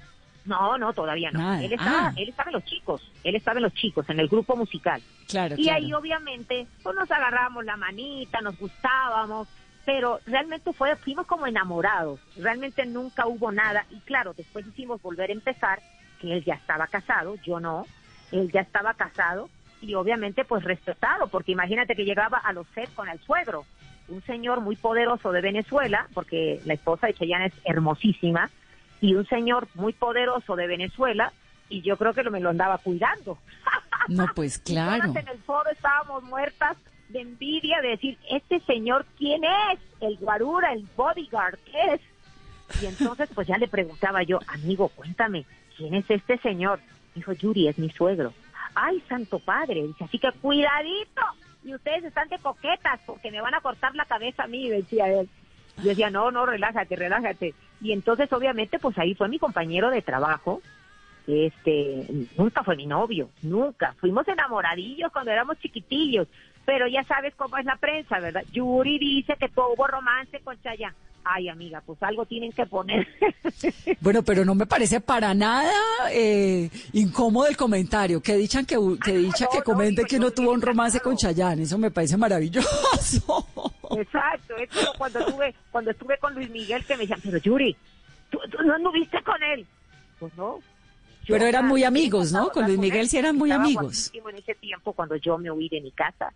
No, no, todavía no. Nada. Él estaba, Ah. él estaba en los chicos, él estaba en los chicos, en el grupo musical. Claro, Y claro. ahí obviamente pues nos agarramos la manita, nos gustábamos, pero realmente fue, fuimos como enamorados, realmente nunca hubo nada. Y claro, después hicimos volver a empezar, que él ya estaba casado, yo no, él ya estaba casado y obviamente pues respetado, porque imagínate que llegaba a los sets con el suegro, un señor muy poderoso de Venezuela, porque la esposa de Chayanne es hermosísima, y un señor muy poderoso de Venezuela, y yo creo que lo, me lo andaba cuidando. *laughs* No, pues claro. En el foro estábamos muertas de envidia de decir, este señor, ¿quién es? El guarura, el bodyguard, ¿qué es? Y entonces pues ya le preguntaba yo, amigo, cuéntame, ¿quién es este señor? Dijo, Yuri, es mi suegro. Ay, santo padre, dice, así que cuidadito, y ustedes están de coquetas porque me van a cortar la cabeza a mí, decía él. Yo decía, no, no, relájate, relájate. Y entonces obviamente pues ahí fue mi compañero de trabajo, este, nunca fue mi novio, nunca. Fuimos enamoradillos cuando éramos chiquitillos, pero ya sabes cómo es la prensa, ¿verdad? Yuri dice que tuvo romance con Chayanne. Ay, amiga, pues algo tienen que poner. *laughs* Bueno, pero no me parece para nada eh, incómodo el comentario. Que dichan que, que dicha que comente que uno tuvo un romance con Chayanne. Eso me parece maravilloso. *laughs* Exacto, es como cuando estuve, cuando estuve con Luis Miguel que me decían, pero Yuri, ¿tú, tú no anduviste con él? Pues no. Yo Pero eran muy amigos, ¿no? Con Luis Miguel sí eran muy amigos. en ese tiempo cuando yo me huí de mi casa,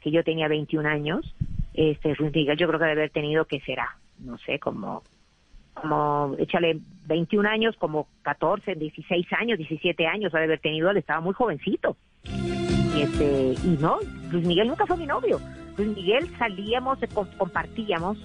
que yo tenía 21 años, este Luis Miguel yo creo que debe haber tenido que será, no sé, como como échale 21 años, como 14, 16 años, 17 años ha de haber tenido, él estaba muy jovencito. Y este y no, Luis Miguel nunca fue mi novio. Luis Miguel salíamos, eh, com- compartíamos,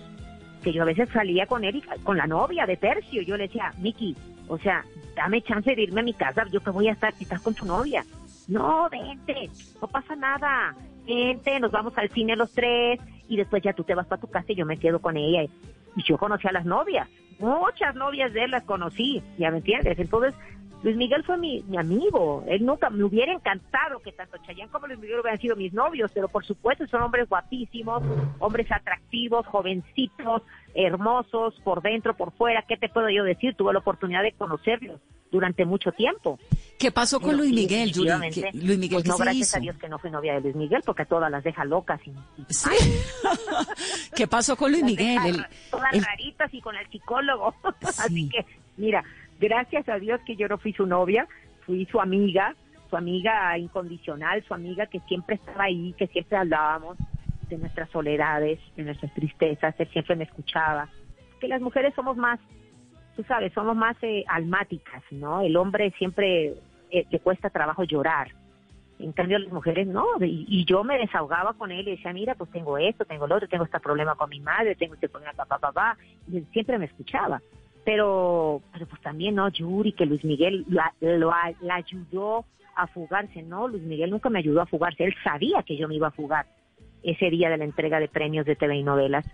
que yo a veces salía con él y con la novia de Tercio. Yo le decía, Miki, o sea, dame chance de irme a mi casa, yo que voy a estar si estás con tu novia. No, vente, no pasa nada. Vente, nos vamos al cine los tres y después ya tú te vas para tu casa y yo me quedo con ella. Y yo conocí a las novias, muchas novias de él las conocí, ya me entiendes. Entonces, Luis Miguel fue mi, mi amigo. Él nunca me hubiera encantado que tanto Chayanne como Luis Miguel hubieran sido mis novios, pero por supuesto son hombres guapísimos, hombres atractivos, jovencitos, hermosos, por dentro, por fuera. ¿Qué te puedo yo decir? Tuve la oportunidad de conocerlos durante mucho tiempo. ¿Qué pasó con Luis sí, Miguel, Yuri? definitivamente, ¿Qué- Luis Miguel, pues ¿qué no, se gracias hizo? a Dios que no fui novia de Luis Miguel, porque a todas las deja locas. Y, y- Sí. *laughs* ¿Qué pasó con Luis las Miguel? deja El- todas el- raritas y con el psicólogo. *laughs* Así que, mira, gracias a Dios que yo no fui su novia, fui su amiga, su amiga incondicional, su amiga que siempre estaba ahí, que siempre hablábamos de nuestras soledades, de nuestras tristezas, él siempre me escuchaba. Que las mujeres somos más, tú sabes, somos más eh, almáticas, ¿no? El hombre siempre eh, le cuesta trabajo llorar. En cambio, las mujeres no. Y, yo me desahogaba con él y decía, mira, pues tengo esto, tengo lo otro, tengo este problema con mi madre, tengo este problema, papá, papá. Y él siempre me escuchaba. Pero, pero pues también, ¿no? Yuri, que Luis Miguel la, lo, la ayudó a fugarse, ¿no? Luis Miguel nunca me ayudó a fugarse, él sabía que yo me iba a fugar ese día de la entrega de premios de TV y novelas,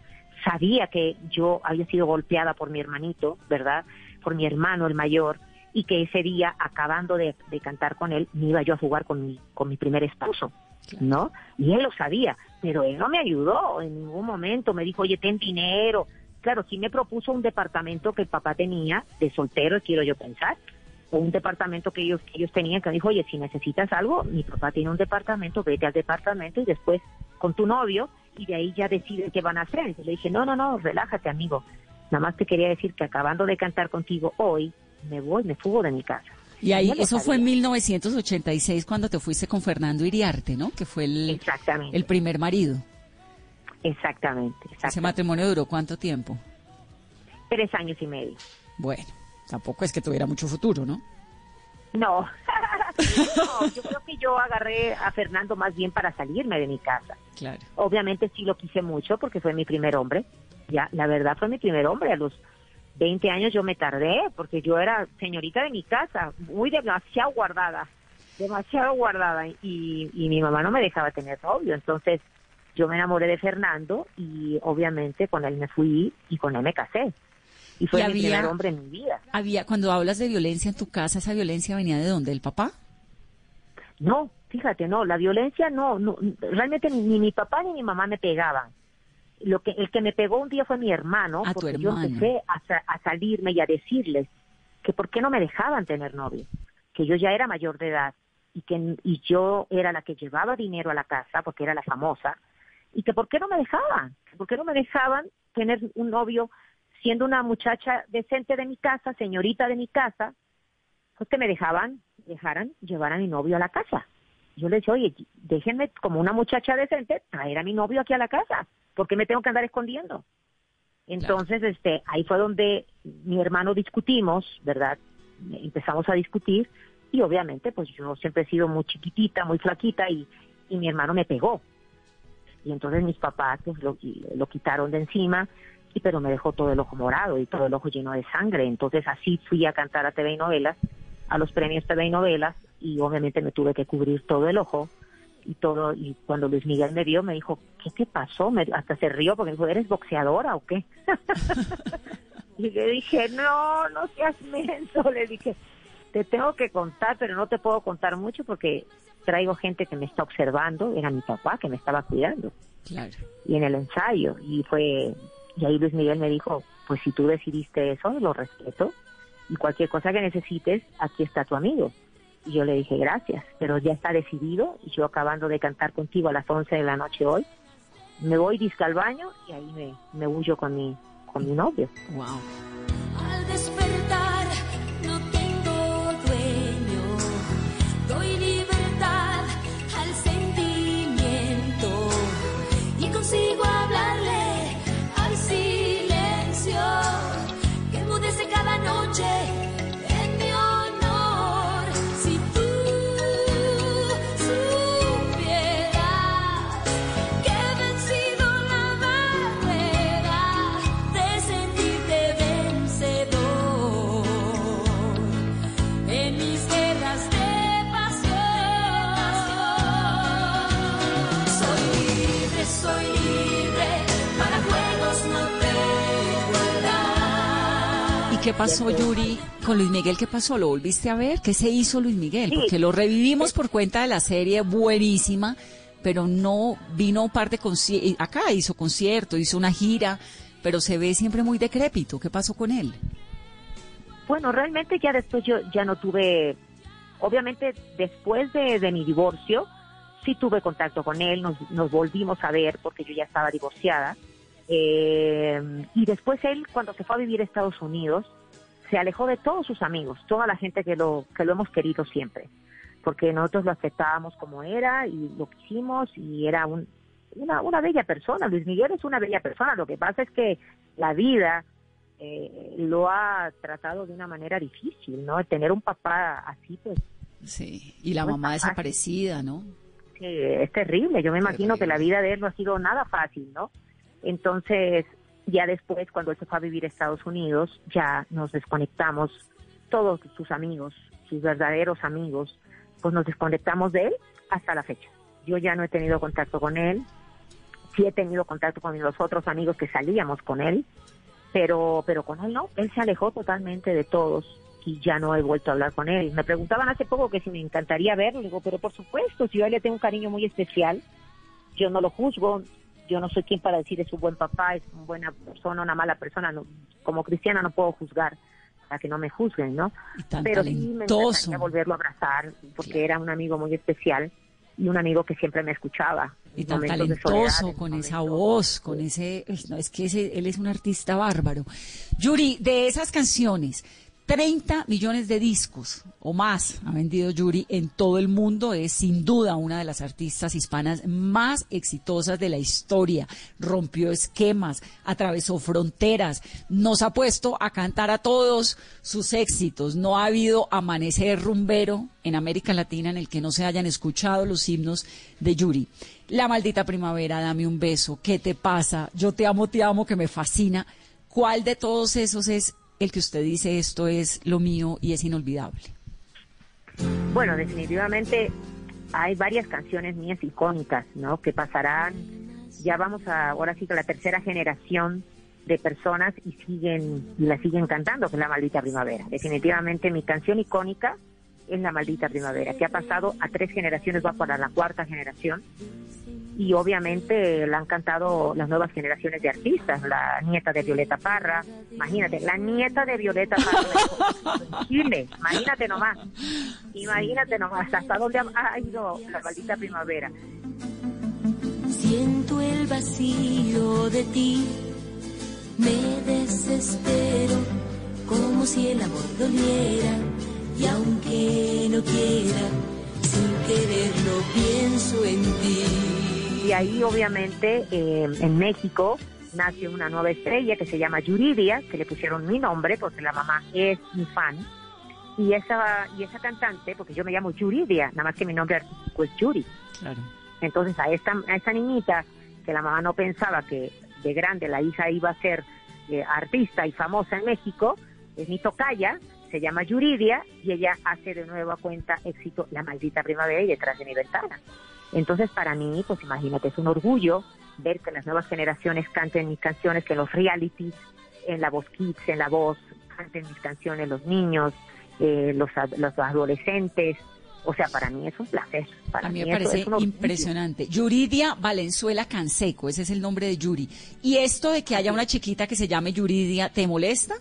sabía que yo había sido golpeada por mi hermanito, ¿verdad? Por mi hermano, el mayor, y que ese día, acabando de, cantar con él, me iba yo a jugar con mi, con mi primer esposo, ¿no? Y él lo sabía, pero él no me ayudó en ningún momento, me dijo, oye, ten dinero. Claro, sí me propuso un departamento que el papá tenía de soltero, quiero yo pensar, o un departamento que ellos, que ellos tenían, que me dijo, oye, si necesitas algo, mi papá tiene un departamento, vete al departamento y después con tu novio y de ahí ya deciden qué van a hacer. Y le dije, no, no, no, relájate, amigo. Nada más te quería decir que acabando de cantar contigo hoy, me voy, me fugo de mi casa. Y ahí, eso fue en sabía. 1986 cuando te fuiste con Fernando Iriarte, ¿no? Que fue el, Exactamente. el primer marido. Exactamente, Ese exactamente. matrimonio duró cuánto tiempo? Tres años y medio. Bueno, tampoco es que tuviera mucho futuro, ¿no? No. *laughs* no, yo creo que yo agarré a Fernando más bien para salirme de mi casa. Claro. Obviamente sí lo quise mucho porque fue mi primer hombre. Ya, la verdad fue mi primer hombre. A los 20 años yo me tardé porque yo era señorita de mi casa, muy demasiado guardada, demasiado guardada y, y mi mamá no me dejaba tener novio. Entonces yo me enamoré de Fernando y obviamente con él me fui y con él me casé. Y fue Y mi había- primer hombre en mi vida. Había, cuando hablas de violencia en tu casa, ¿esa violencia venía de dónde? ¿Del papá? No, fíjate, no, la violencia no, no realmente ni, ni mi papá ni mi mamá me pegaban. Lo que el que me pegó un día fue mi hermano, tu porque yo empecé a, a salirme y a decirles que por qué no me dejaban tener novio, que yo ya era mayor de edad y que y yo era la que llevaba dinero a la casa porque era la famosa y que por qué no me dejaban, por qué no me dejaban tener un novio siendo una muchacha decente de mi casa, señorita de mi casa, pues que me dejaban, dejaran llevar a mi novio a la casa. Yo le decía, oye, déjenme como una muchacha decente traer a mi novio aquí a la casa, ¿por qué me tengo que andar escondiendo? Entonces, este, ahí fue donde mi hermano discutimos, ¿verdad? Empezamos a discutir y obviamente, pues yo siempre he sido muy chiquitita, muy flaquita y, y mi hermano me pegó. Y entonces mis papás pues, lo, lo quitaron de encima, y pero me dejó todo el ojo morado y todo el ojo lleno de sangre. Entonces así fui a cantar a TV y novelas, a los premios TV y novelas, y obviamente me tuve que cubrir todo el ojo y todo. Y cuando Luis Miguel me vio, me dijo, ¿qué te pasó? Me- hasta se rió porque me dijo, ¿eres boxeadora o qué? *laughs* y le dije, no, no seas menso. Le dije, te tengo que contar, pero no te puedo contar mucho porque traigo gente que me está observando. Era mi papá que me estaba cuidando Claro. y en el ensayo y fue y ahí Luis Miguel me dijo pues si tú decidiste eso lo respeto y cualquier cosa que necesites aquí está tu amigo y yo le dije gracias pero ya está decidido y yo acabando de cantar contigo a las 11 de la noche hoy me voy disque al baño y ahí me, me huyo con mi con mi novio wow qué pasó, Yuri, con Luis Miguel? ¿Qué pasó? ¿Lo volviste a ver? ¿Qué se hizo Luis Miguel? Porque lo revivimos por cuenta de la serie buenísima, pero no vino un par de conciertos. Acá hizo concierto, hizo una gira, pero se ve siempre muy decrépito. ¿Qué pasó con él? Bueno, realmente ya después yo ya no tuve, obviamente después de, de mi divorcio, sí tuve contacto con él, nos, nos volvimos a ver porque yo ya estaba divorciada. Eh, y después él, cuando se fue a vivir a Estados Unidos, se alejó de todos sus amigos, toda la gente que lo, que lo hemos querido siempre, porque nosotros lo aceptábamos como era y lo quisimos y era un, una, una bella persona. Luis Miguel es una bella persona, lo que pasa es que la vida eh, lo ha tratado de una manera difícil, ¿no? Tener un papá así, pues, Sí, y la No mamá desaparecida, ¿no? sí, es terrible. Yo me imagino que la vida de él no ha sido nada fácil, ¿no? Entonces, Ya después, cuando él se fue a vivir a Estados Unidos, ya nos desconectamos, todos sus amigos, sus verdaderos amigos, pues nos desconectamos de él hasta la fecha. Yo ya no he tenido contacto con él, sí he tenido contacto con los otros amigos que salíamos con él, pero, pero con él no, él se alejó totalmente de todos y ya no he vuelto a hablar con él. Me preguntaban hace poco que si me encantaría verlo, digo, pero por supuesto, si yo a él le tengo un cariño muy especial, yo no lo juzgo, yo no soy quien para decir es un buen papá, es una buena persona, una mala persona, no, como cristiana no puedo juzgar para que no me juzguen, ¿no? Pero sí me encantaría volverlo a abrazar porque era un amigo muy especial y un amigo que siempre me escuchaba. Y tan talentoso, con esa voz, con ese... No, es que ese, él es un artista bárbaro. Yuri, de esas canciones, 30 millones de discos o más ha vendido Yuri en todo el mundo. Es sin duda una de las artistas hispanas más exitosas de la historia. Rompió esquemas, atravesó fronteras, nos ha puesto a cantar a todos sus éxitos. No ha habido amanecer rumbero en América Latina en el que no se hayan escuchado los himnos de Yuri. La maldita primavera, dame un beso, ¿qué te pasa? Yo te amo, te amo, que me fascina. ¿Cuál de todos esos es el que usted dice esto es lo mío y es inolvidable? Bueno, definitivamente hay varias canciones mías icónicas, ¿no? Que pasarán, ya vamos a, ahora sí que la tercera generación de personas y siguen, y la siguen cantando, que es La Maldita Primavera. Definitivamente mi canción icónica es La Maldita Primavera, que ha pasado a tres generaciones, va para la cuarta generación y obviamente la han cantado las nuevas generaciones de artistas, la nieta de Violeta Parra, imagínate, la nieta de Violeta Parra Chile, imagínate nomás, imagínate nomás hasta dónde ha ido la maldita primavera. Siento el vacío de ti, me desespero, como si el amor doliera, y aunque no quiera, sin quererlo pienso en ti. Y ahí obviamente eh, en México nace una nueva estrella que se llama Yuridia, que le pusieron mi nombre porque la mamá es mi fan. Y esa, y esa cantante, porque yo me llamo Yuridia, nada más que mi nombre artístico es Yuri. Entonces a esta, a esta niñita, que la mamá no pensaba que de grande la hija iba a ser eh, artista y famosa en México, es mi tocaya, se llama Yuridia y ella hace de nuevo a cuenta éxito La Maldita Primavera y detrás de mi ventana. Entonces, para mí, pues imagínate, es un orgullo ver que las nuevas generaciones canten mis canciones, que los realities, en la voz kids, en la voz, canten mis canciones los niños, eh, los, los adolescentes. O sea, para mí es un placer. Para a mí me parece impresionante. Yuridia Valenzuela Canseco, ese es el nombre de Yuri. ¿Y esto de que haya una chiquita que se llame Yuridia, te molesta?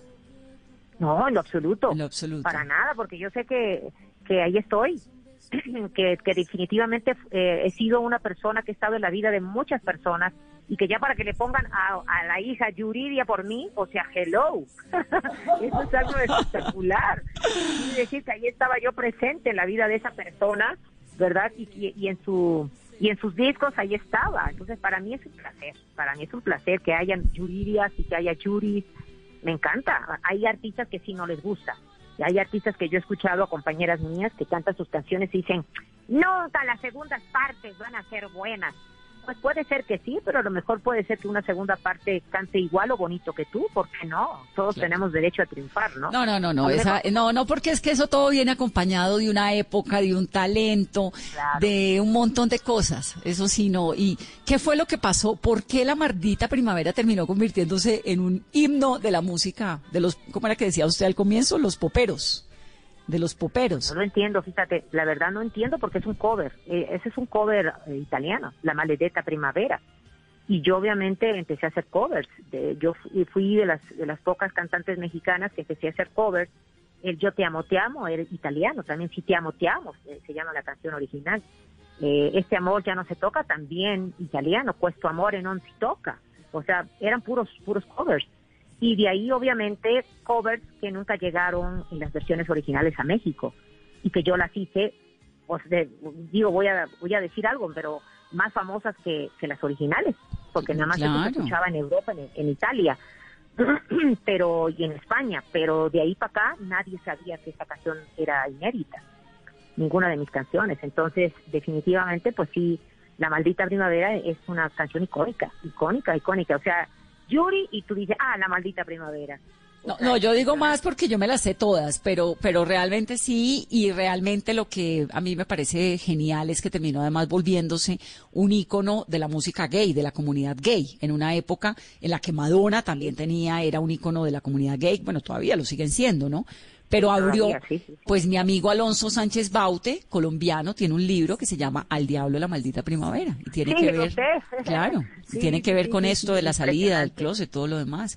No, en lo absoluto. En lo absoluto. Para nada, porque yo sé que, que ahí estoy. *clears throat* que, definitivamente eh, he sido una persona que he estado en la vida de muchas personas y que ya para que le pongan a, la hija Yuridia por mí, o sea, hello, *laughs* eso es algo espectacular. Y decir que ahí estaba yo presente en la vida de esa persona, ¿verdad? Y, y, en su y en sus discos ahí estaba. Entonces, para mí es un placer, para mí es un placer que hayan Yuridias y que haya Yuris. Me encanta. Hay artistas que sí no les gusta, hay artistas que yo he escuchado a compañeras mías que cantan sus canciones y dicen, nunca las segundas partes van a ser buenas. Pues puede ser que sí, pero a lo mejor puede ser que una segunda parte cante igual o bonito que tú, ¿por qué no? Todos tenemos derecho a triunfar, ¿no? No, no, no, no, no, no, porque es que eso todo viene acompañado de una época, de un talento, de un montón de cosas, eso sí, no. ¿Y qué fue lo que pasó? ¿Por qué la maldita primavera terminó convirtiéndose en un himno de la música, de los, ¿cómo era que decía usted al comienzo? Los poperos de los poperos. No lo entiendo, fíjate, la verdad no entiendo porque es un cover, eh, ese es un cover eh, italiano, La Maledetta Primavera. Y yo obviamente empecé a hacer covers, de, yo fui de las, de las pocas cantantes mexicanas que empecé a hacer covers. El Yo te amo, te amo era italiano, también Si te amo, te amo, eh, se llama la canción original. este amor ya no se toca, también italiano, Cuesto amor non si toca. O sea, eran puros, puros covers y de ahí obviamente covers que nunca llegaron en las versiones originales a México y que yo las hice, pues digo, voy a, voy a decir algo, pero más famosas que, las originales, porque nada más se escuchaba en Europa, en, Italia, *clears throat* pero y en España, pero de ahí para acá nadie sabía que esta canción era inédita, ninguna de mis canciones, entonces definitivamente pues sí, La Maldita Primavera es una canción icónica, icónica, icónica, o sea, Yuri, y tú dices, ah, la maldita primavera. No, no, yo digo más porque yo me las sé todas, pero, pero realmente sí, y realmente lo que a mí me parece genial es que terminó además volviéndose un ícono de la música gay, de la comunidad gay, en una época en la que Madonna también tenía, era un ícono de la comunidad gay, bueno, todavía lo siguen siendo, ¿no? Pero abrió, pues mi amigo Alonso Sánchez Baute, colombiano, tiene un libro que se llama Al Diablo la Maldita Primavera, y tiene que ver, claro, *laughs* tiene que ver con esto de la salida del closet, todo lo demás.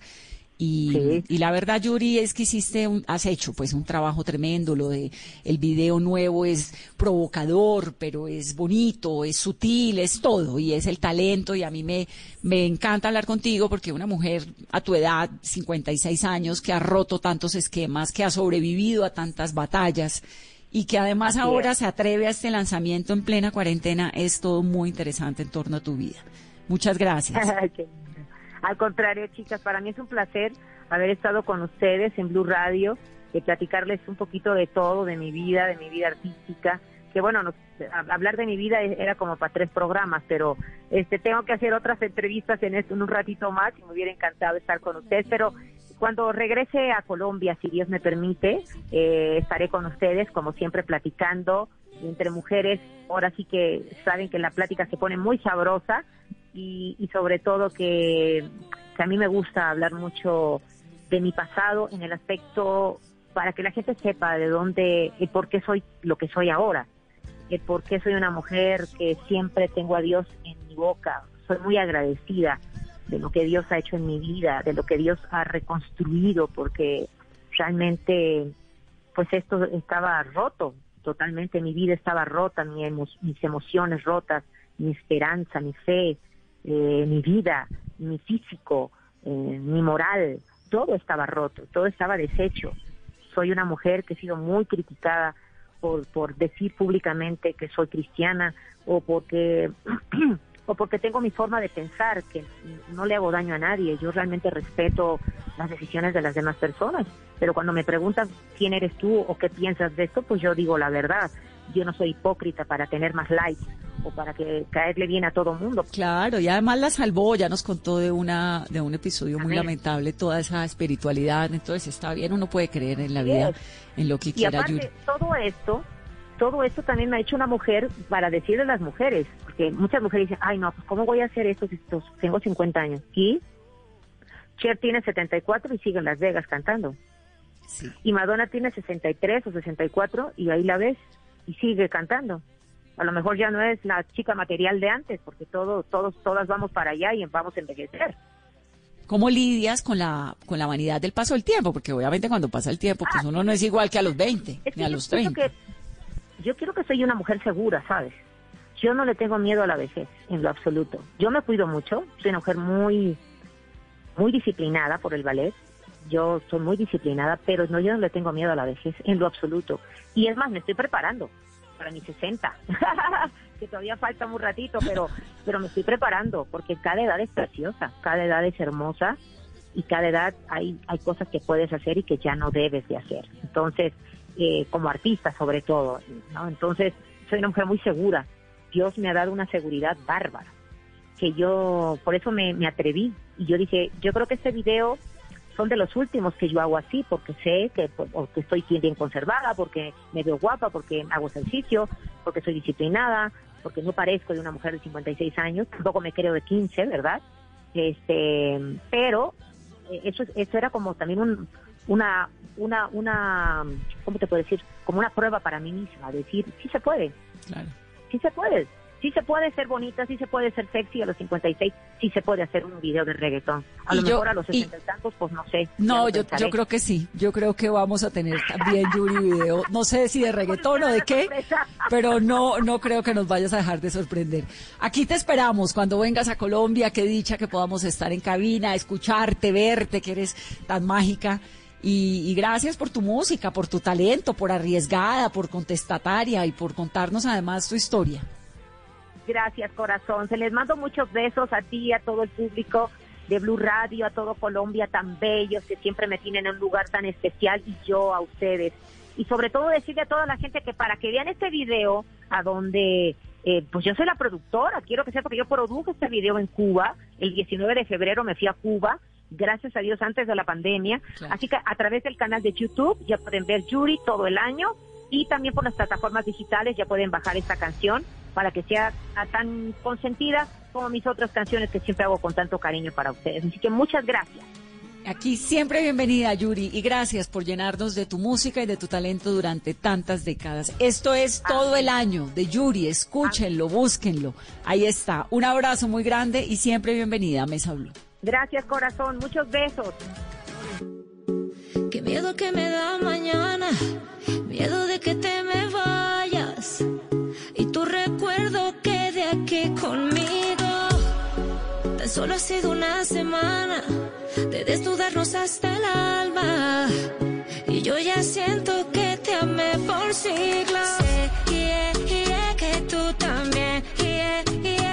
Y, y, la verdad, Yuri, es que hiciste, un, has hecho pues un trabajo tremendo. Lo de el video nuevo es provocador, pero es bonito, es sutil, es todo y es el talento. Y a mí me, me encanta hablar contigo porque una mujer a tu edad, 56 años, que ha roto tantos esquemas, que ha sobrevivido a tantas batallas y que además ahora se atreve a este lanzamiento en plena cuarentena, es todo muy interesante en torno a tu vida. Muchas gracias. *laughs* Al contrario, chicas, para mí es un placer haber estado con ustedes en Blue Radio, de platicarles un poquito de todo, de mi vida, de mi vida artística, que bueno, hablar de mi vida era como para tres programas, pero este tengo que hacer otras entrevistas en esto en un ratito más y me hubiera encantado estar con ustedes, pero cuando regrese a Colombia, si Dios me permite, eh, estaré con ustedes, como siempre, platicando entre mujeres. Ahora sí que saben que la plática se pone muy sabrosa y, sobre todo que, a mí me gusta hablar mucho de mi pasado en el aspecto para que la gente sepa de dónde y por qué soy lo que soy ahora, y por qué soy una mujer que siempre tengo a Dios en mi boca. Soy muy agradecida de lo que Dios ha hecho en mi vida, de lo que Dios ha reconstruido, porque realmente pues esto estaba roto, totalmente mi vida estaba rota, mis emociones rotas, mi esperanza, mi fe, eh, mi vida, mi físico, eh, mi moral, todo estaba roto, todo estaba deshecho. Soy una mujer que he sido muy criticada por, por decir públicamente que soy cristiana o porque *clears throat* o porque tengo mi forma de pensar que no le hago daño a nadie. Yo realmente respeto las decisiones de las demás personas, pero cuando me preguntan quién eres tú o qué piensas de esto, pues yo digo la verdad. Yo no soy hipócrita para tener más likes o para que caerle bien a todo mundo. Claro, y además la salvó, ya nos contó de una de un episodio muy lamentable toda esa espiritualidad, entonces está bien, uno puede creer en la vida, en lo que quiera. Y todo esto, todo esto también me ha hecho una mujer para decirle a las mujeres, porque muchas mujeres dicen, ay no, pues cómo voy a hacer esto si tengo 50 años. Y Cher tiene 74 y sigue en Las Vegas cantando. Y Madonna tiene 63 o 64 y ahí la ves y sigue cantando a lo mejor ya no es la chica material de antes, porque todo, todos, todas vamos para allá y vamos a envejecer. ¿Cómo lidias con la, con la vanidad del paso del tiempo? Porque obviamente cuando pasa el tiempo, pues ah, uno no es igual que a los 20, ni a los 30. yo quiero que soy una mujer segura, ¿sabes? Yo no le tengo miedo a la vejez, en lo absoluto. Yo me cuido mucho, soy una mujer muy, muy disciplinada por el ballet. Yo soy muy disciplinada, pero no, yo no le tengo miedo a la vejez, en lo absoluto. Y es más, me estoy preparando para mis 60, *laughs* que todavía falta un ratito, pero, *laughs* pero me estoy preparando, porque cada edad es preciosa, cada edad es hermosa y cada edad hay, hay cosas que puedes hacer y que ya no debes de hacer. Entonces, eh, como artista sobre todo, ¿no? Entonces, soy una mujer muy segura. Dios me ha dado una seguridad bárbara, que yo, por eso me, me atreví. Y yo dije, yo creo que este video son de los últimos que yo hago así, porque sé que, pues, que estoy bien conservada, porque me veo guapa, porque hago ejercicio, porque soy disciplinada, porque no parezco de una mujer de 56 años, tampoco me creo de 15, ¿verdad? Este, pero eh, eso, eso era como también un, una, una, una, ¿cómo te puedo decir? Como una prueba para mí misma, decir, sí se puede, claro. sí se puede, sí se puede ser bonita, sí se puede ser sexy a los 56, sí se puede hacer un video de reggaetón. A lo mejor a los 60 y tantos, pues no sé. No, yo, yo creo que sí. Yo creo que vamos a tener también, Yuri, video. No sé si de *laughs* reggaetón o de qué, pero no, no creo que nos vayas a dejar de sorprender. Aquí te esperamos cuando vengas a Colombia. Qué dicha que podamos estar en cabina, escucharte, verte, que eres tan mágica. Y, y, gracias por tu música, por tu talento, por arriesgada, por contestataria y por contarnos además tu historia. Gracias, corazón. Se les mando muchos besos a ti, a todo el público de Blue Radio, a todo Colombia tan bellos que siempre me tienen en un lugar tan especial y yo a ustedes. Y sobre todo decirle a toda la gente que para que vean este video a donde eh, pues yo soy la productora, quiero que sepa que yo produje este video en Cuba, el 19 de febrero me fui a Cuba, gracias a Dios antes de la pandemia, así que a través del canal de YouTube ya pueden ver Yuri todo el año y también por las plataformas digitales ya pueden bajar esta canción para que sea tan consentida como mis otras canciones que siempre hago con tanto cariño para ustedes. Así que muchas gracias. Aquí siempre bienvenida, Yuri, y gracias por llenarnos de tu música y de tu talento durante tantas décadas. Esto es todo el año de Yuri, escúchenlo, búsquenlo. Ahí está. Un abrazo muy grande y siempre bienvenida a Mesa Blue. Gracias, corazón. Muchos besos. Qué miedo que me da mañana, miedo de que te me vayas recuerdo quede aquí conmigo. Tan solo ha sido una semana de desnudarnos hasta el alma y yo ya siento que te amé por siglos. Sé, yeah, yeah, que tú también, yeah.